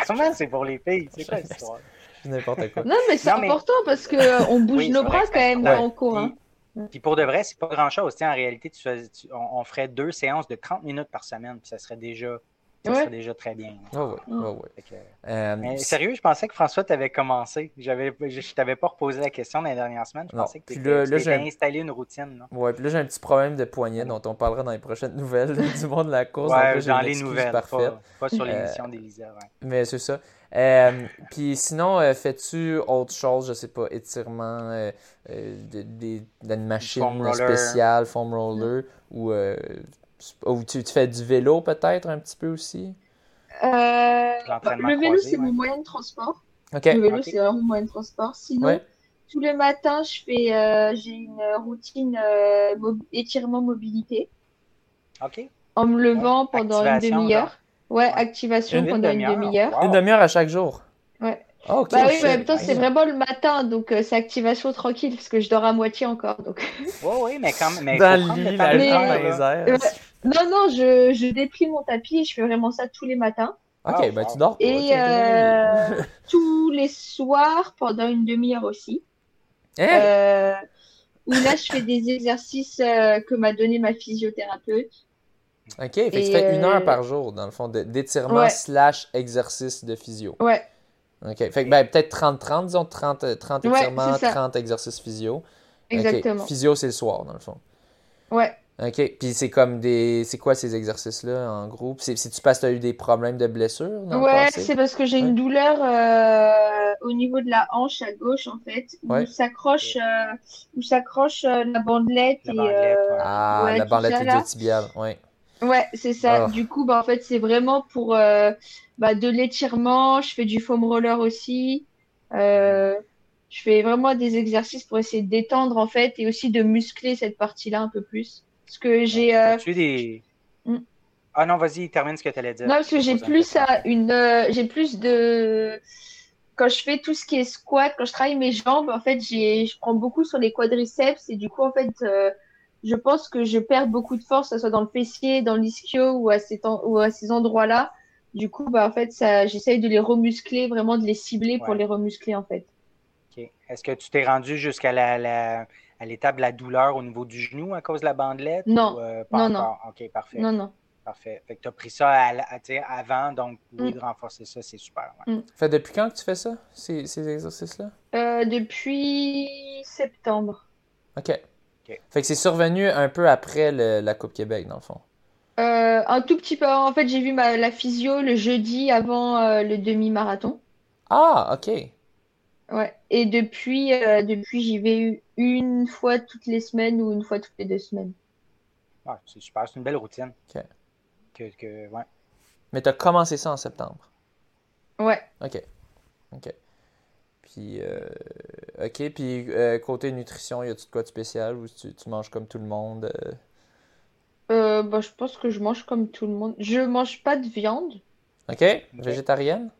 [SPEAKER 3] comment c'est pour les filles? C'est quoi l'histoire? (laughs)
[SPEAKER 1] n'importe quoi.
[SPEAKER 2] Non, mais c'est
[SPEAKER 3] mais-
[SPEAKER 2] important parce qu'on bouge
[SPEAKER 3] Oui,
[SPEAKER 2] nos bras quand même en cours. hein.
[SPEAKER 3] Puis pour de vrai, c'est pas grand-chose. Tu En réalité, tu fais- tu- on, on ferait deux séances de 30 minutes par semaine, puis ça serait déjà, ça
[SPEAKER 2] Ouais.
[SPEAKER 3] serait déjà très bien.
[SPEAKER 1] Ouais, ouais, ouais.
[SPEAKER 3] Fait que-
[SPEAKER 1] Euh,
[SPEAKER 3] mais sérieux, je pensais que François t'avait commencé. J'avais, je, je t'avais pas reposé la question dans les dernières semaines. Je
[SPEAKER 1] Non.
[SPEAKER 3] pensais que
[SPEAKER 1] Puis
[SPEAKER 3] t'étais-
[SPEAKER 1] là-
[SPEAKER 3] tu t'étais
[SPEAKER 1] j'ai-
[SPEAKER 3] installé une routine. non?
[SPEAKER 1] Ouais, puis là, j'ai un petit problème de poignet dont on parlera dans les prochaines (laughs) nouvelles du monde de la course. donc là,
[SPEAKER 3] Ouais, dans les nouvelles,
[SPEAKER 1] parfaite.
[SPEAKER 3] pas, pas sur
[SPEAKER 1] Euh,
[SPEAKER 3] l'émission d'Elisa. Ouais.
[SPEAKER 1] Mais c'est ça. Euh, puis sinon, euh, fais-tu autre chose, je sais pas, étirement, euh, euh, d'une machine
[SPEAKER 3] Foam roller.
[SPEAKER 1] spéciale, foam roller, ou, euh, ou tu, tu fais du vélo peut-être un petit peu aussi?
[SPEAKER 2] Euh, le vélo,
[SPEAKER 3] croisé,
[SPEAKER 2] c'est
[SPEAKER 3] ouais.
[SPEAKER 2] mon moyen de transport. Le vélo,
[SPEAKER 3] Ok.
[SPEAKER 2] c'est vraiment mon moyen de transport. Sinon,
[SPEAKER 1] Ouais.
[SPEAKER 2] tous les matins, je fais, euh, j'ai une routine euh, mo- étirement mobilité
[SPEAKER 3] OK.
[SPEAKER 2] en me levant pendant une
[SPEAKER 3] Activation,
[SPEAKER 2] demi-heure. Ouais,
[SPEAKER 3] Ouais.
[SPEAKER 2] activation
[SPEAKER 3] Une
[SPEAKER 2] pendant une
[SPEAKER 3] demi-heure.
[SPEAKER 2] demi-heure.
[SPEAKER 3] Wow.
[SPEAKER 1] Une demi-heure à chaque jour?
[SPEAKER 2] Ouais.
[SPEAKER 1] Ah, ok.
[SPEAKER 2] Bah oui, mais en même temps, c'est vraiment le matin, donc euh, c'est activation tranquille parce que je dors à moitié encore. Donc... (laughs)
[SPEAKER 3] Oui, oui, mais quand il
[SPEAKER 1] Dans le lit, dans les airs.
[SPEAKER 2] Ouais. Non, non, je, je déprime mon tapis et je fais vraiment ça tous les matins.
[SPEAKER 1] Ok,
[SPEAKER 3] Ah,
[SPEAKER 1] ben
[SPEAKER 3] wow.
[SPEAKER 1] tu dors.
[SPEAKER 2] Et euh, (laughs) tous les soirs pendant une demi-heure aussi.
[SPEAKER 1] Hein?
[SPEAKER 2] Euh, où là, je fais des exercices euh, que m'a donné ma physiothérapeute.
[SPEAKER 1] Ok, fait que tu fais une
[SPEAKER 2] euh,
[SPEAKER 1] heure par jour, dans le fond, de- d'étirement
[SPEAKER 2] Ouais.
[SPEAKER 1] slash exercice de physio.
[SPEAKER 2] Ouais,
[SPEAKER 1] Ok, fait que ben, peut-être 30-30, disons 30, euh, 30
[SPEAKER 2] Ouais,
[SPEAKER 1] étirements,
[SPEAKER 2] c'est ça.
[SPEAKER 1] 30 exercices physio.
[SPEAKER 2] Exactement.
[SPEAKER 1] Physio, c'est le soir, dans le fond.
[SPEAKER 2] Ouais.
[SPEAKER 1] Ok, puis c'est comme des. C'est quoi ces exercices-là en groupe? C'est tu parce que tu as eu des problèmes de blessure dans
[SPEAKER 2] Ouais, c'est parce que j'ai
[SPEAKER 1] Ouais.
[SPEAKER 2] une douleur euh, au niveau de la hanche à gauche, en fait, où
[SPEAKER 1] Ouais.
[SPEAKER 2] s'accroche euh, où s'accroche euh, la bandelette
[SPEAKER 3] La
[SPEAKER 2] et
[SPEAKER 3] bandelette,
[SPEAKER 2] euh,
[SPEAKER 3] ouais.
[SPEAKER 1] Ah,
[SPEAKER 2] ouais,
[SPEAKER 1] la bandelette
[SPEAKER 2] là.
[SPEAKER 1] iliotibiale, ouais.
[SPEAKER 2] Ouais, c'est ça.
[SPEAKER 1] Ah.
[SPEAKER 2] Du coup, bah, en fait, c'est vraiment pour euh, bah, de l'étirement. Je fais du foam roller aussi. Euh, je fais vraiment des exercices pour essayer de détendre, en fait, et aussi de muscler cette partie-là un peu plus. Parce que j'ai euh,
[SPEAKER 3] As-tu des.
[SPEAKER 2] Mm.
[SPEAKER 3] Ah non, vas-y, termine ce que tu allais dire.
[SPEAKER 2] Non, parce que j'ai plus à une, euh, j'ai plus de, quand je fais tout ce qui est squat, quand je travaille mes jambes, en fait, j'ai, je prends beaucoup sur les quadriceps et du coup, en fait, je pense que je perds beaucoup de force, que ce soit dans le fessier, dans l'ischio ou à ces, temps- ou à ces endroits-là. Du coup, bah, en fait, ça, j'essaye de les remuscler, vraiment de les cibler pour les remuscler, en fait.
[SPEAKER 3] OK. Est-ce que tu t'es rendu jusqu'à la, la- à l'étape de la douleur au niveau du genou à cause de la bandelette?
[SPEAKER 2] Non.
[SPEAKER 3] ou, euh, pas
[SPEAKER 2] Non, non.
[SPEAKER 3] encore? OK, parfait.
[SPEAKER 2] Non, non.
[SPEAKER 3] Parfait. Fait que tu as pris ça à, à- avant, donc oui,
[SPEAKER 2] Mm.
[SPEAKER 3] de renforcer ça, c'est super. ouais.
[SPEAKER 1] Fait depuis quand que tu fais ça, ces, ces exercices-là?
[SPEAKER 2] Euh, depuis septembre.
[SPEAKER 1] Ok. Fait que c'est survenu un peu après le- la Coupe Québec, dans le fond.
[SPEAKER 2] Euh, un tout petit peu. En fait, j'ai vu ma, la physio le jeudi avant euh, le demi-marathon.
[SPEAKER 1] Ah, ok.
[SPEAKER 2] Ouais. Et depuis, euh, depuis, j'y vais une fois toutes les semaines ou une fois toutes les deux semaines.
[SPEAKER 3] Ouais, c'est super. C'est une belle routine.
[SPEAKER 1] Ok.
[SPEAKER 3] Que, que, ouais.
[SPEAKER 1] Mais tu as commencé ça en septembre?
[SPEAKER 2] Ouais.
[SPEAKER 1] Ok. Ok. Puis, euh, ok. Puis, euh, côté nutrition, y a-tu de quoi de spécial ou tu, tu manges comme tout le monde? euh?
[SPEAKER 2] Euh, bah, je pense que je mange comme tout le monde. Je mange pas de viande.
[SPEAKER 1] Ok. Végétarienne?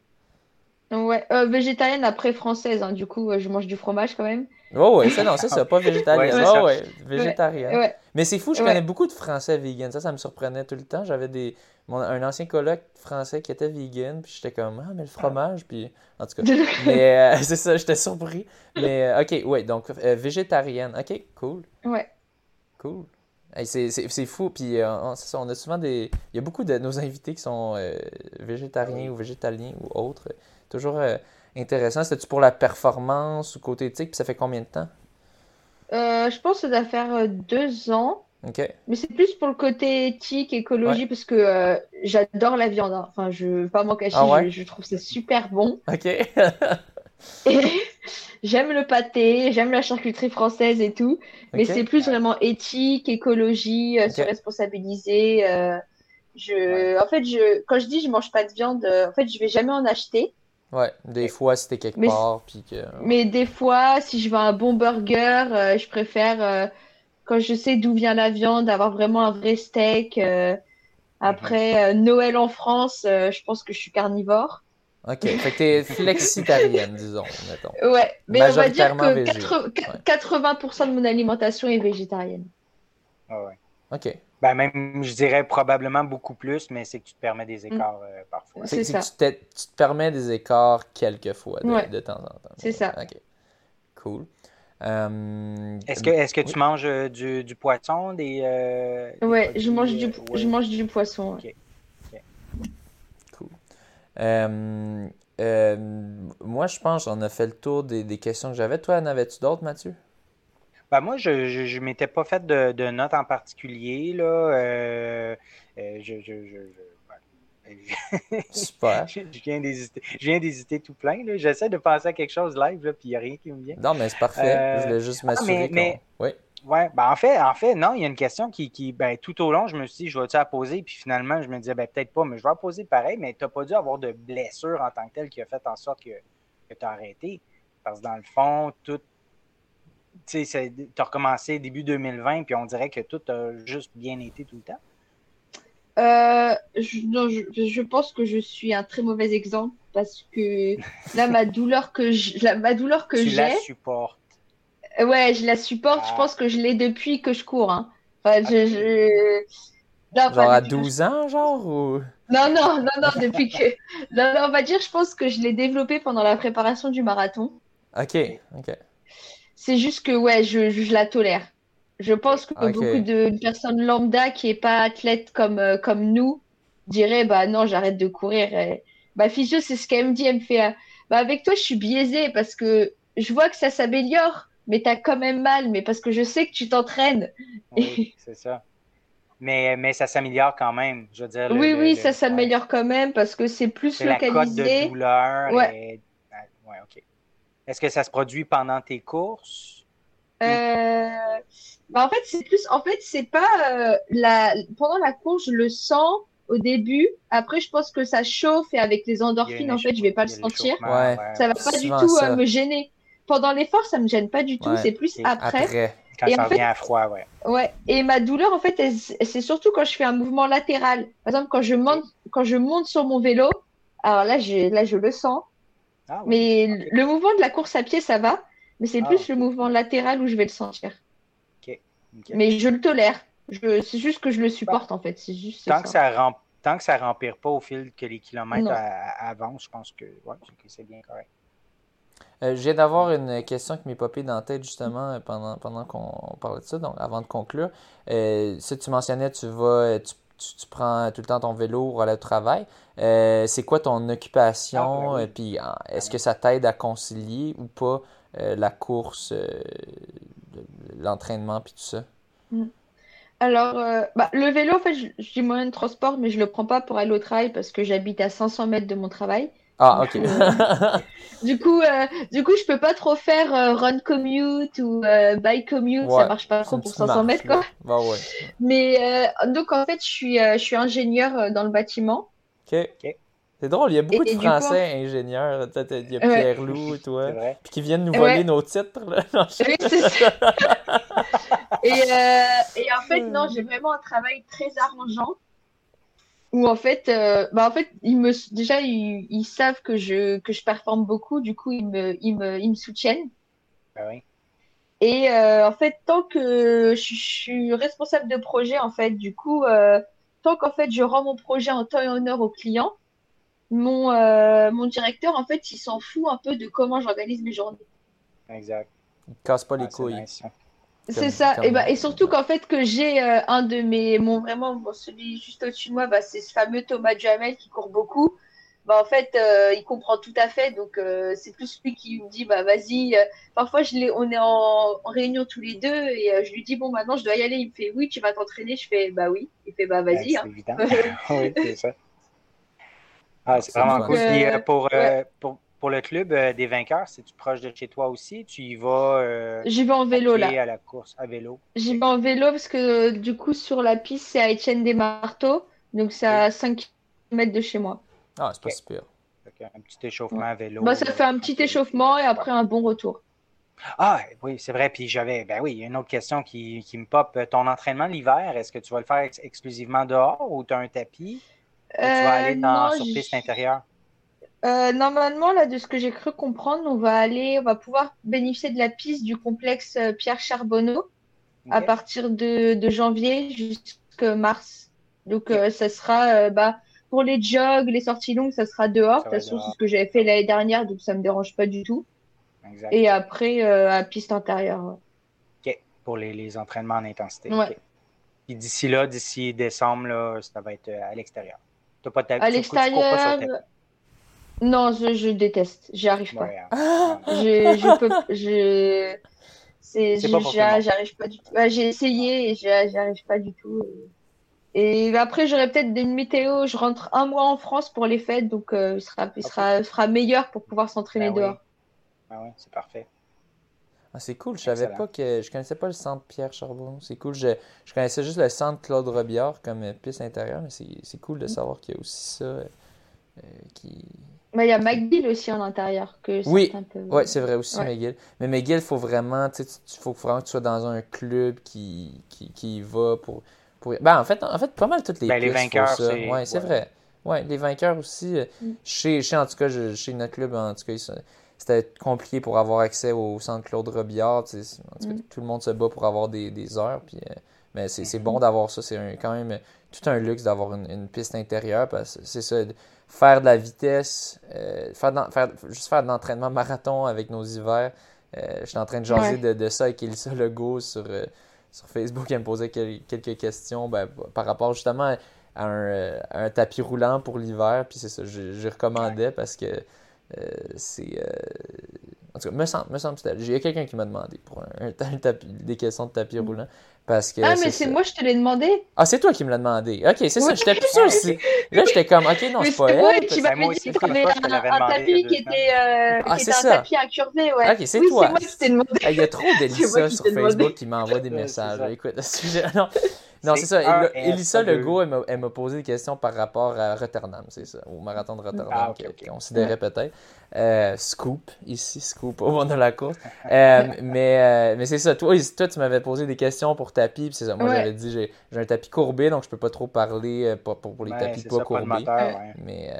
[SPEAKER 2] Ouais. Euh, végétarienne après française. hein. Du coup, euh, je mange du fromage quand même.
[SPEAKER 1] Oh, ouais, ça, non, ça, c'est pas végétarienne. (laughs)
[SPEAKER 3] Ouais,
[SPEAKER 1] oh, ouais, végétarienne.
[SPEAKER 2] Ouais.
[SPEAKER 1] Mais c'est fou, je
[SPEAKER 2] Ouais.
[SPEAKER 1] connais beaucoup de Français vegan. Ça, ça me surprenait tout le temps. J'avais des mon- un ancien coloc français qui était vegan, puis j'étais comme ah mais le fromage, puis en tout cas. (laughs) Mais euh, (laughs) c'est ça, j'étais surpris. Mais euh, ok, ouais, donc euh, végétarienne. Ok, cool,
[SPEAKER 2] Ouais.
[SPEAKER 1] cool. Hey, c'est, c'est, c'est fou. Puis euh, on, c'est ça, on a souvent des, il y a beaucoup de nos invités qui sont euh, végétariens ou végétaliens ou autres. Toujours euh, intéressant. C'était-tu pour la performance ou côté éthique? Puis ça fait combien de temps?
[SPEAKER 2] Euh, je pense que ça doit faire euh, deux ans.
[SPEAKER 1] Ok.
[SPEAKER 2] Mais c'est plus pour le côté éthique, écologie, parce que euh, j'adore la viande. hein. Enfin, je vais pas m'en cacher,
[SPEAKER 1] Ah ouais?
[SPEAKER 2] je, je trouve ça super bon. (laughs)
[SPEAKER 1] Ok. (laughs)
[SPEAKER 2] J'aime le pâté, j'aime la charcuterie française et tout. Mais c'est plus vraiment éthique, écologie, euh, se responsabiliser. euh, je, en fait, je, quand je dis je mange pas de viande, en fait, je vais jamais en acheter.
[SPEAKER 1] Ouais, des fois, t'es quelque
[SPEAKER 2] Mais
[SPEAKER 1] part, puis que...
[SPEAKER 2] Mais des fois, si je veux un bon burger, euh, je préfère, euh, quand je sais d'où vient la viande, avoir vraiment un vrai steak. euh, après euh, Noël en France, euh, je pense que je suis carnivore.
[SPEAKER 1] Ok, fait que t'es (laughs) flexitarienne, disons, mettons.
[SPEAKER 2] Ouais, mais on va dire que
[SPEAKER 1] végé.
[SPEAKER 2] 80, 80% de mon alimentation est végétarienne.
[SPEAKER 3] Ah ouais.
[SPEAKER 1] Ok,
[SPEAKER 3] Ben même, je dirais probablement beaucoup plus, mais c'est que tu te permets des écarts euh, parfois.
[SPEAKER 2] C'est ça.
[SPEAKER 1] que tu, te, tu te permets des écarts quelquefois de,
[SPEAKER 2] Ouais.
[SPEAKER 1] de temps en temps.
[SPEAKER 2] C'est ça.
[SPEAKER 1] Ok. Cool. Euh,
[SPEAKER 3] Est-ce que, est-ce que
[SPEAKER 1] oui.
[SPEAKER 3] tu manges euh, du, du poisson, des. euh, des
[SPEAKER 2] Ouais,
[SPEAKER 3] produits,
[SPEAKER 2] je mange du,
[SPEAKER 3] euh, ouais.
[SPEAKER 2] je mange du poisson. ouais.
[SPEAKER 3] Ok.
[SPEAKER 1] Cool. Euh, euh, moi, je pense qu'on a fait le tour des, des questions que j'avais. Toi, en avais-tu d'autres, Mathieu?
[SPEAKER 3] Ben moi, je je, je m'étais pas fait de, de notes en particulier, là. Euh, euh, je, je, je, je- ouais.
[SPEAKER 1] Super. (laughs)
[SPEAKER 3] Je je viens d'hésiter. Je viens d'hésiter tout plein, là. J'essaie de penser à quelque chose live, là, puis il n'y a rien qui me vient.
[SPEAKER 1] Non, mais c'est parfait.
[SPEAKER 3] Euh,
[SPEAKER 1] Je voulais juste
[SPEAKER 3] ah,
[SPEAKER 1] m'assurer
[SPEAKER 3] mais-
[SPEAKER 1] qu'on...
[SPEAKER 3] mais-
[SPEAKER 1] Oui.
[SPEAKER 3] Ouais, ben en fait, en fait, non, il y a une question qui, qui ben, tout au long, je me suis dit, je vais-tu la poser, puis finalement, je me disais, ben, peut-être pas, mais je vais la poser pareil, mais tu n'as pas dû avoir de blessure en tant que telle qui a fait en sorte que, que tu as arrêté. Parce que dans le fond, tout, tu as recommencé début 2020, puis on dirait que tout a juste bien été tout le temps.
[SPEAKER 2] Euh, je, non, je, je pense que je suis un très mauvais exemple parce que là, ma douleur que je- la- ma douleur que
[SPEAKER 3] tu la
[SPEAKER 2] j'ai,
[SPEAKER 3] supportes.
[SPEAKER 2] euh, ouais, je la supporte.
[SPEAKER 3] Ah.
[SPEAKER 2] Je pense que je l'ai depuis que je cours. Hein. Enfin, je, je... Non, pas
[SPEAKER 1] Genre à
[SPEAKER 2] depuis que je-
[SPEAKER 1] 12 ans, genre, ou...
[SPEAKER 2] Non, non, non, non, depuis que. Non, non, on va dire, je pense que je l'ai développé pendant la préparation du marathon.
[SPEAKER 1] Ok, ok.
[SPEAKER 2] C'est juste que, ouais, je, je, je la tolère. Je pense que beaucoup de personnes lambda qui est pas athlète comme, euh, comme nous diraient, bah non, j'arrête de courir. Et... Ma physio, c'est ce qu'elle me dit. Elle me fait, euh, bah avec toi, je suis biaisée parce que je vois que ça s'améliore, mais t'as quand même mal, mais parce que je sais que tu t'entraînes.
[SPEAKER 3] Oui, c'est ça. Mais, mais ça s'améliore quand même. Je veux dire, le-
[SPEAKER 2] Oui,
[SPEAKER 3] le-
[SPEAKER 2] oui,
[SPEAKER 3] le-
[SPEAKER 2] ça s'améliore quand même parce que c'est plus
[SPEAKER 3] C'est la cote de
[SPEAKER 2] localisé.
[SPEAKER 3] douleur.
[SPEAKER 2] Ouais.
[SPEAKER 3] est-. Est-ce que ça se produit pendant tes courses?
[SPEAKER 2] Euh, bah en fait, c'est plus, en fait, c'est pas euh, la, pendant la course, je le sens au début. Après, je pense que ça chauffe et avec les endorphines, en fait, je vais pas le sentir.
[SPEAKER 1] Ouais.
[SPEAKER 2] Ça va pas du tout euh, me gêner. Pendant l'effort, ça me gêne pas du tout.
[SPEAKER 1] Ouais.
[SPEAKER 2] C'est plus
[SPEAKER 3] Et
[SPEAKER 2] après.
[SPEAKER 1] Après.
[SPEAKER 3] Quand
[SPEAKER 2] Et
[SPEAKER 3] ça
[SPEAKER 2] en fait-
[SPEAKER 3] revient à froid, ouais.
[SPEAKER 2] Ouais. Et ma douleur, en fait, c'est surtout quand je fais un mouvement latéral. Par exemple, quand je monte, quand je monte sur mon vélo, alors là, je, là, je le sens.
[SPEAKER 3] Ah, oui.
[SPEAKER 2] Mais le mouvement de la course à pied, ça va. Mais c'est
[SPEAKER 3] Ah,
[SPEAKER 2] plus le mouvement latéral où je vais le sentir. Mais je le tolère. Je, c'est juste que je le supporte, en fait. C'est juste
[SPEAKER 3] Tant que
[SPEAKER 2] ça.
[SPEAKER 3] ça rem- tant que ça rempire pas au fil que les kilomètres avancent, je pense que, ouais, c'est bien correct.
[SPEAKER 1] Euh, je viens d'avoir une question qui m'est popée dans la tête justement euh, pendant, pendant qu'on parlait de ça, donc avant de conclure. Euh, ça, tu mentionnais, tu vas, tu, tu, tu prends tout le temps ton vélo pour aller au travail. Euh, c'est quoi ton occupation?
[SPEAKER 3] Ah, ben oui.
[SPEAKER 1] Puis est-ce que ça t'aide à concilier ou pas euh, la course, euh, le- l'entraînement puis tout ça?
[SPEAKER 2] Alors, euh, bah, le vélo, en fait, je- j'ai moyen de transport, mais je le prends pas pour aller au travail parce que j'habite à 500 mètres de mon travail.
[SPEAKER 1] Ah, ok. (laughs)
[SPEAKER 2] Du coup, euh, du coup, je peux pas trop faire euh, run commute ou euh, bike commute,
[SPEAKER 1] Ouais,
[SPEAKER 2] ça marche pas trop pour
[SPEAKER 1] petite
[SPEAKER 2] 500 mètres, quoi.
[SPEAKER 1] Bah ouais.
[SPEAKER 2] Mais euh, donc, en fait, je suis, euh, je suis ingénieur euh, dans le bâtiment.
[SPEAKER 1] Ok. C'est drôle, il y a beaucoup
[SPEAKER 2] Et-
[SPEAKER 1] de
[SPEAKER 2] coup-
[SPEAKER 1] Français ingénieurs. Il y a
[SPEAKER 2] Ouais.
[SPEAKER 1] Pierre Loup, (laughs) toi. Puis qui viennent nous voler
[SPEAKER 2] Ouais.
[SPEAKER 1] nos titres. Là. (laughs) Non, je-
[SPEAKER 2] Oui, c'est ça. Et, euh, et en fait, non, j'ai vraiment un travail très arrangeant. Où en fait, euh, bah en fait, ils me, déjà, ils, ils savent que je, que je performe beaucoup, du coup, ils me, ils me, ils me soutiennent.
[SPEAKER 3] Ben oui.
[SPEAKER 2] Et euh, en fait, tant que je, je suis responsable de projet, en fait, du coup, euh, tant qu'en fait, je rends mon projet en temps et en heure au client, mon, euh, mon directeur, en fait, il s'en fout un peu de comment j'organise mes journées.
[SPEAKER 3] Exact.
[SPEAKER 1] Ils cassent pas les
[SPEAKER 3] Ah,
[SPEAKER 1] couilles.
[SPEAKER 2] C'est ça. Et, bah, et surtout qu'en fait, que j'ai euh, un de mes. Mon, vraiment, bon, celui juste au-dessus de moi, bah, c'est ce fameux Thomas Duhamel qui court beaucoup. Bah, en fait, euh, il comprend tout à fait. Donc, euh, c'est plus lui qui me dit bah, vas-y. euh, parfois, je l'ai- on est en, en réunion tous les deux et euh, je lui dis bon, maintenant, je dois y aller. Il me fait oui, tu vas t'entraîner. Je fais bah oui. Il fait bah vas-y. Hein.
[SPEAKER 3] C'est évident. (laughs) (laughs) oui, c'est ça. Ah, c'est vraiment cool. pour, euh, pour, pour le club euh, des vainqueurs, c'est-tu proche de chez toi aussi? Tu y vas euh,
[SPEAKER 2] J'y vais en vélo
[SPEAKER 3] à
[SPEAKER 2] là.
[SPEAKER 3] à la course, à vélo?
[SPEAKER 2] J'y vais en vélo parce que du coup, sur la piste, c'est à Étienne des Marteaux. Donc, c'est à 5 km de chez moi.
[SPEAKER 1] Ah, c'est pas
[SPEAKER 3] Ok.
[SPEAKER 1] super.
[SPEAKER 3] Fait que Un petit échauffement à vélo.
[SPEAKER 2] Bah, ça
[SPEAKER 3] euh,
[SPEAKER 2] fait un petit échauffement et après un bon retour.
[SPEAKER 3] Ah, oui, c'est vrai. Puis j'avais, ben oui, il y a une autre question qui, qui me pop. Ton entraînement l'hiver, est-ce que tu vas le faire ex- exclusivement dehors ou tu as un tapis? Ou tu vas aller dans,
[SPEAKER 2] Euh, non,
[SPEAKER 3] sur piste intérieure?
[SPEAKER 2] Euh, normalement, là, de ce que j'ai cru comprendre, on va aller, on va pouvoir bénéficier de la piste du complexe euh, Pierre Charbonneau à partir de, de janvier jusqu'à mars. Donc, euh, ça sera, euh, bah, pour les jogs, les sorties longues, ça sera dehors. De toute façon, c'est ce que j'avais fait l'année dernière, donc ça me dérange pas du tout. Et après, à piste intérieure.
[SPEAKER 3] OK. Pour les, les entraînements en intensité. Ouais. D'ici là, d'ici décembre, là, ça va être à l'extérieur.
[SPEAKER 2] Pas à l'extérieur. Non, je, je déteste. J'y arrive pas. Hein. je, je peux. Je. C'est, j'arrive pas du tout. Bah, j'ai essayé et j'y arrive pas du tout. Et après, j'aurais peut-être une météo. Je rentre un mois en France pour les fêtes, donc euh, il, sera, il sera, sera, meilleur pour pouvoir s'entraîner ben dehors.
[SPEAKER 3] Ah ouais, c'est parfait.
[SPEAKER 1] Ah, c'est cool. Je savais pas que je connaissais pas le centre Pierre Charbonneau. C'est cool. Je, je, connaissais juste le centre Claude Robillard comme piste intérieure, mais c'est cool de mm. savoir qu'il y a aussi ça qui
[SPEAKER 2] il y a McGill aussi en intérieur. Que
[SPEAKER 1] oui, ouais, c'est vrai aussi McGill. Mais McGill, il faut vraiment, tu faut vraiment que tu sois dans un club qui, qui, qui va pour. pour... Ben, en, fait, en fait, pas mal toutes les
[SPEAKER 3] ben, Les vainqueurs,
[SPEAKER 1] c'est ouais, c'est vrai. Ouais, les vainqueurs aussi. Euh, mm. Chez, chez, en tout cas, chez notre club, en tout cas, c'était compliqué pour avoir accès au centre Claude Robillard. En tout cas, mm. tout le monde se bat pour avoir des, des heures. Puis, euh, mais c'est bon d'avoir ça. C'est quand même tout un luxe d'avoir une, une, piste intérieure. parce C'est ça faire de la vitesse, euh, faire, faire, juste faire de l'entraînement marathon avec nos hivers. Euh, je suis en train de jaser de, ça avec Elisa Legault sur, euh, sur Facebook. Elle me posait quelques questions ben, par rapport justement à un, tapis roulant pour l'hiver. Puis c'est ça, je, recommandais parce que c'est. en tout cas, me semble, me semble il y a quelqu'un qui m'a demandé pour un, tapis, des questions de tapis mm. roulant ah,
[SPEAKER 2] mais c'est moi, je te l'ai demandé.
[SPEAKER 1] Ah, c'est toi qui me l'as demandé. Ok, c'est ça. J'étais plus sûr aussi. Là, j'étais comme, ok, non, c'est pas elle.
[SPEAKER 2] qui m'avait dit qu'il y avait un, tapis qui était, euh, ah, qui était un tapis incurvé, ouais.
[SPEAKER 1] Ok, c'est toi. C'est moi qui t'ai demandé. Il y a trop d'Elissa (laughs) sur Facebook qui m'envoient des messages. Écoute, non, non, c'est ça. Elissa Legault, elle m'a posé des questions par rapport à Rotterdam, c'est ça, au marathon de Rotterdam, ah, qu'elle considérait peut-être. Euh, scoop, ici, scoop au moment de la course. Euh, (laughs) mais euh, mais c'est ça. Toi, toi tu m'avais posé des questions pour tapis, c'est ça. Moi, j'avais dit, j'ai un tapis courbé, donc je peux pas trop parler pour, pour, les tapis pas courbés. mais,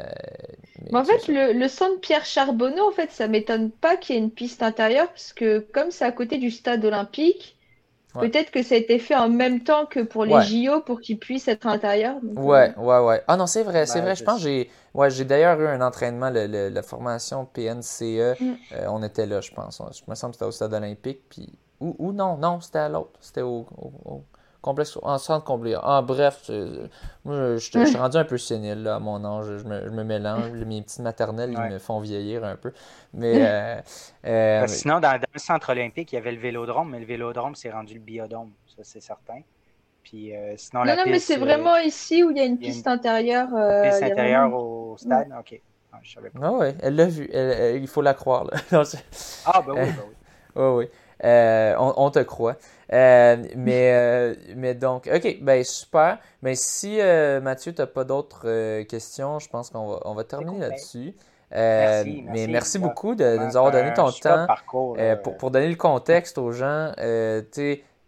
[SPEAKER 2] en fait, le, le centre Pierre Charbonneau, en fait, ça m'étonne pas qu'il y ait une piste intérieure, parce que comme c'est à côté du stade olympique, Peut-être que ça a été fait en même temps que pour les JO pour qu'ils puissent être à l'intérieur.
[SPEAKER 1] Ouais, euh, ouais, ouais. Ah non, c'est vrai, c'est vrai. Je pense que j'ai ouais, j'ai d'ailleurs eu un entraînement, le, la formation PNCE. Mm. Euh, on était là, je pense. Je me semble que c'était au stade olympique. Puis... Ou, ou non, non, c'était à l'autre. C'était au, complexe, en centre complet. Ah, bref, moi, je, suis rendu un peu sénile là, à mon âge. Je me, je me mélange. Mes petites maternelles, ils me font vieillir un peu. Mais, (laughs) euh,
[SPEAKER 3] euh, sinon, dans, le centre olympique, il y avait le vélodrome, mais le vélodrome, c'est rendu le biodôme. Ça, c'est certain. Puis, euh, sinon,
[SPEAKER 2] non, non, mais c'est vraiment ici où il y a une piste intérieure.
[SPEAKER 3] Une piste intérieure au stade, ok.
[SPEAKER 1] Ah, je savais pas. Ah ouais, elle l'a vu. il faut la croire. Là. (laughs)
[SPEAKER 3] ah, ben oui, ben oui. (laughs)
[SPEAKER 1] oui, oui. on, on, te croit. Euh, mais, (laughs) euh, mais donc, OK, ben super. Mais si euh, Mathieu, tu n'as pas d'autres questions, je pense qu'on va, on va terminer là-dessus. merci, mais merci beaucoup de, nous avoir donné ton temps. pour, pour, donner le contexte aux gens,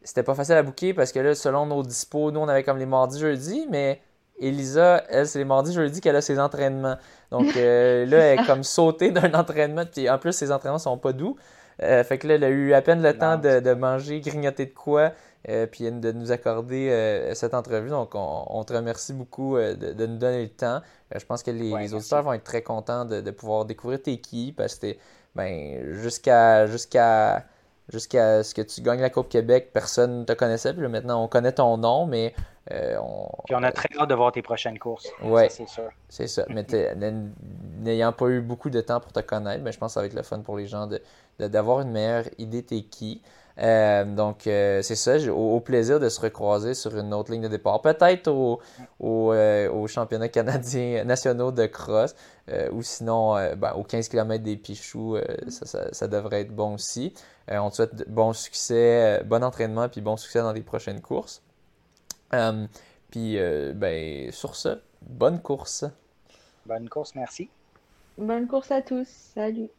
[SPEAKER 1] c'était pas facile à bouquer parce que là, selon nos dispos, nous, on avait comme les mardis, jeudis, mais Elisa, elle, c'est les mardis, jeudis qu'elle a ses entraînements. Donc là, elle est comme sautée d'un (laughs) entraînement, puis en plus, ses entraînements sont pas doux. Euh, fait que là, elle a eu à peine le temps de, manger, grignoter de quoi, euh, puis de nous accorder euh, cette entrevue. Donc, on, te remercie beaucoup de, nous donner le temps. je pense que les, auditeurs vont être très contents de, pouvoir découvrir tes qui, parce que ben, jusqu'à jusqu'à jusqu'à ce que tu gagnes la Coupe Québec, personne ne te connaissait. Puis maintenant, on connaît ton nom, mais on...
[SPEAKER 3] Puis on a très hâte de voir tes prochaines courses.
[SPEAKER 1] Oui, c'est sûr. C'est ça. Mais n'ayant pas eu beaucoup de temps pour te connaître, ben, je pense que ça va être le fun pour les gens de, d'avoir une meilleure idée t'es qui. Euh, donc, euh, c'est ça, au, plaisir de se recroiser sur une autre ligne de départ. Peut-être au, au, euh, championnat canadien (laughs) nationaux de cross, ou sinon ben, aux 15 km des Pichoux, ça, ça, devrait être bon aussi. on te souhaite bon succès, bon entraînement, puis bon succès dans les prochaines courses. puis, ben, sur ce, bonne course.
[SPEAKER 3] Bonne course, merci.
[SPEAKER 2] Bonne course à tous. Salut.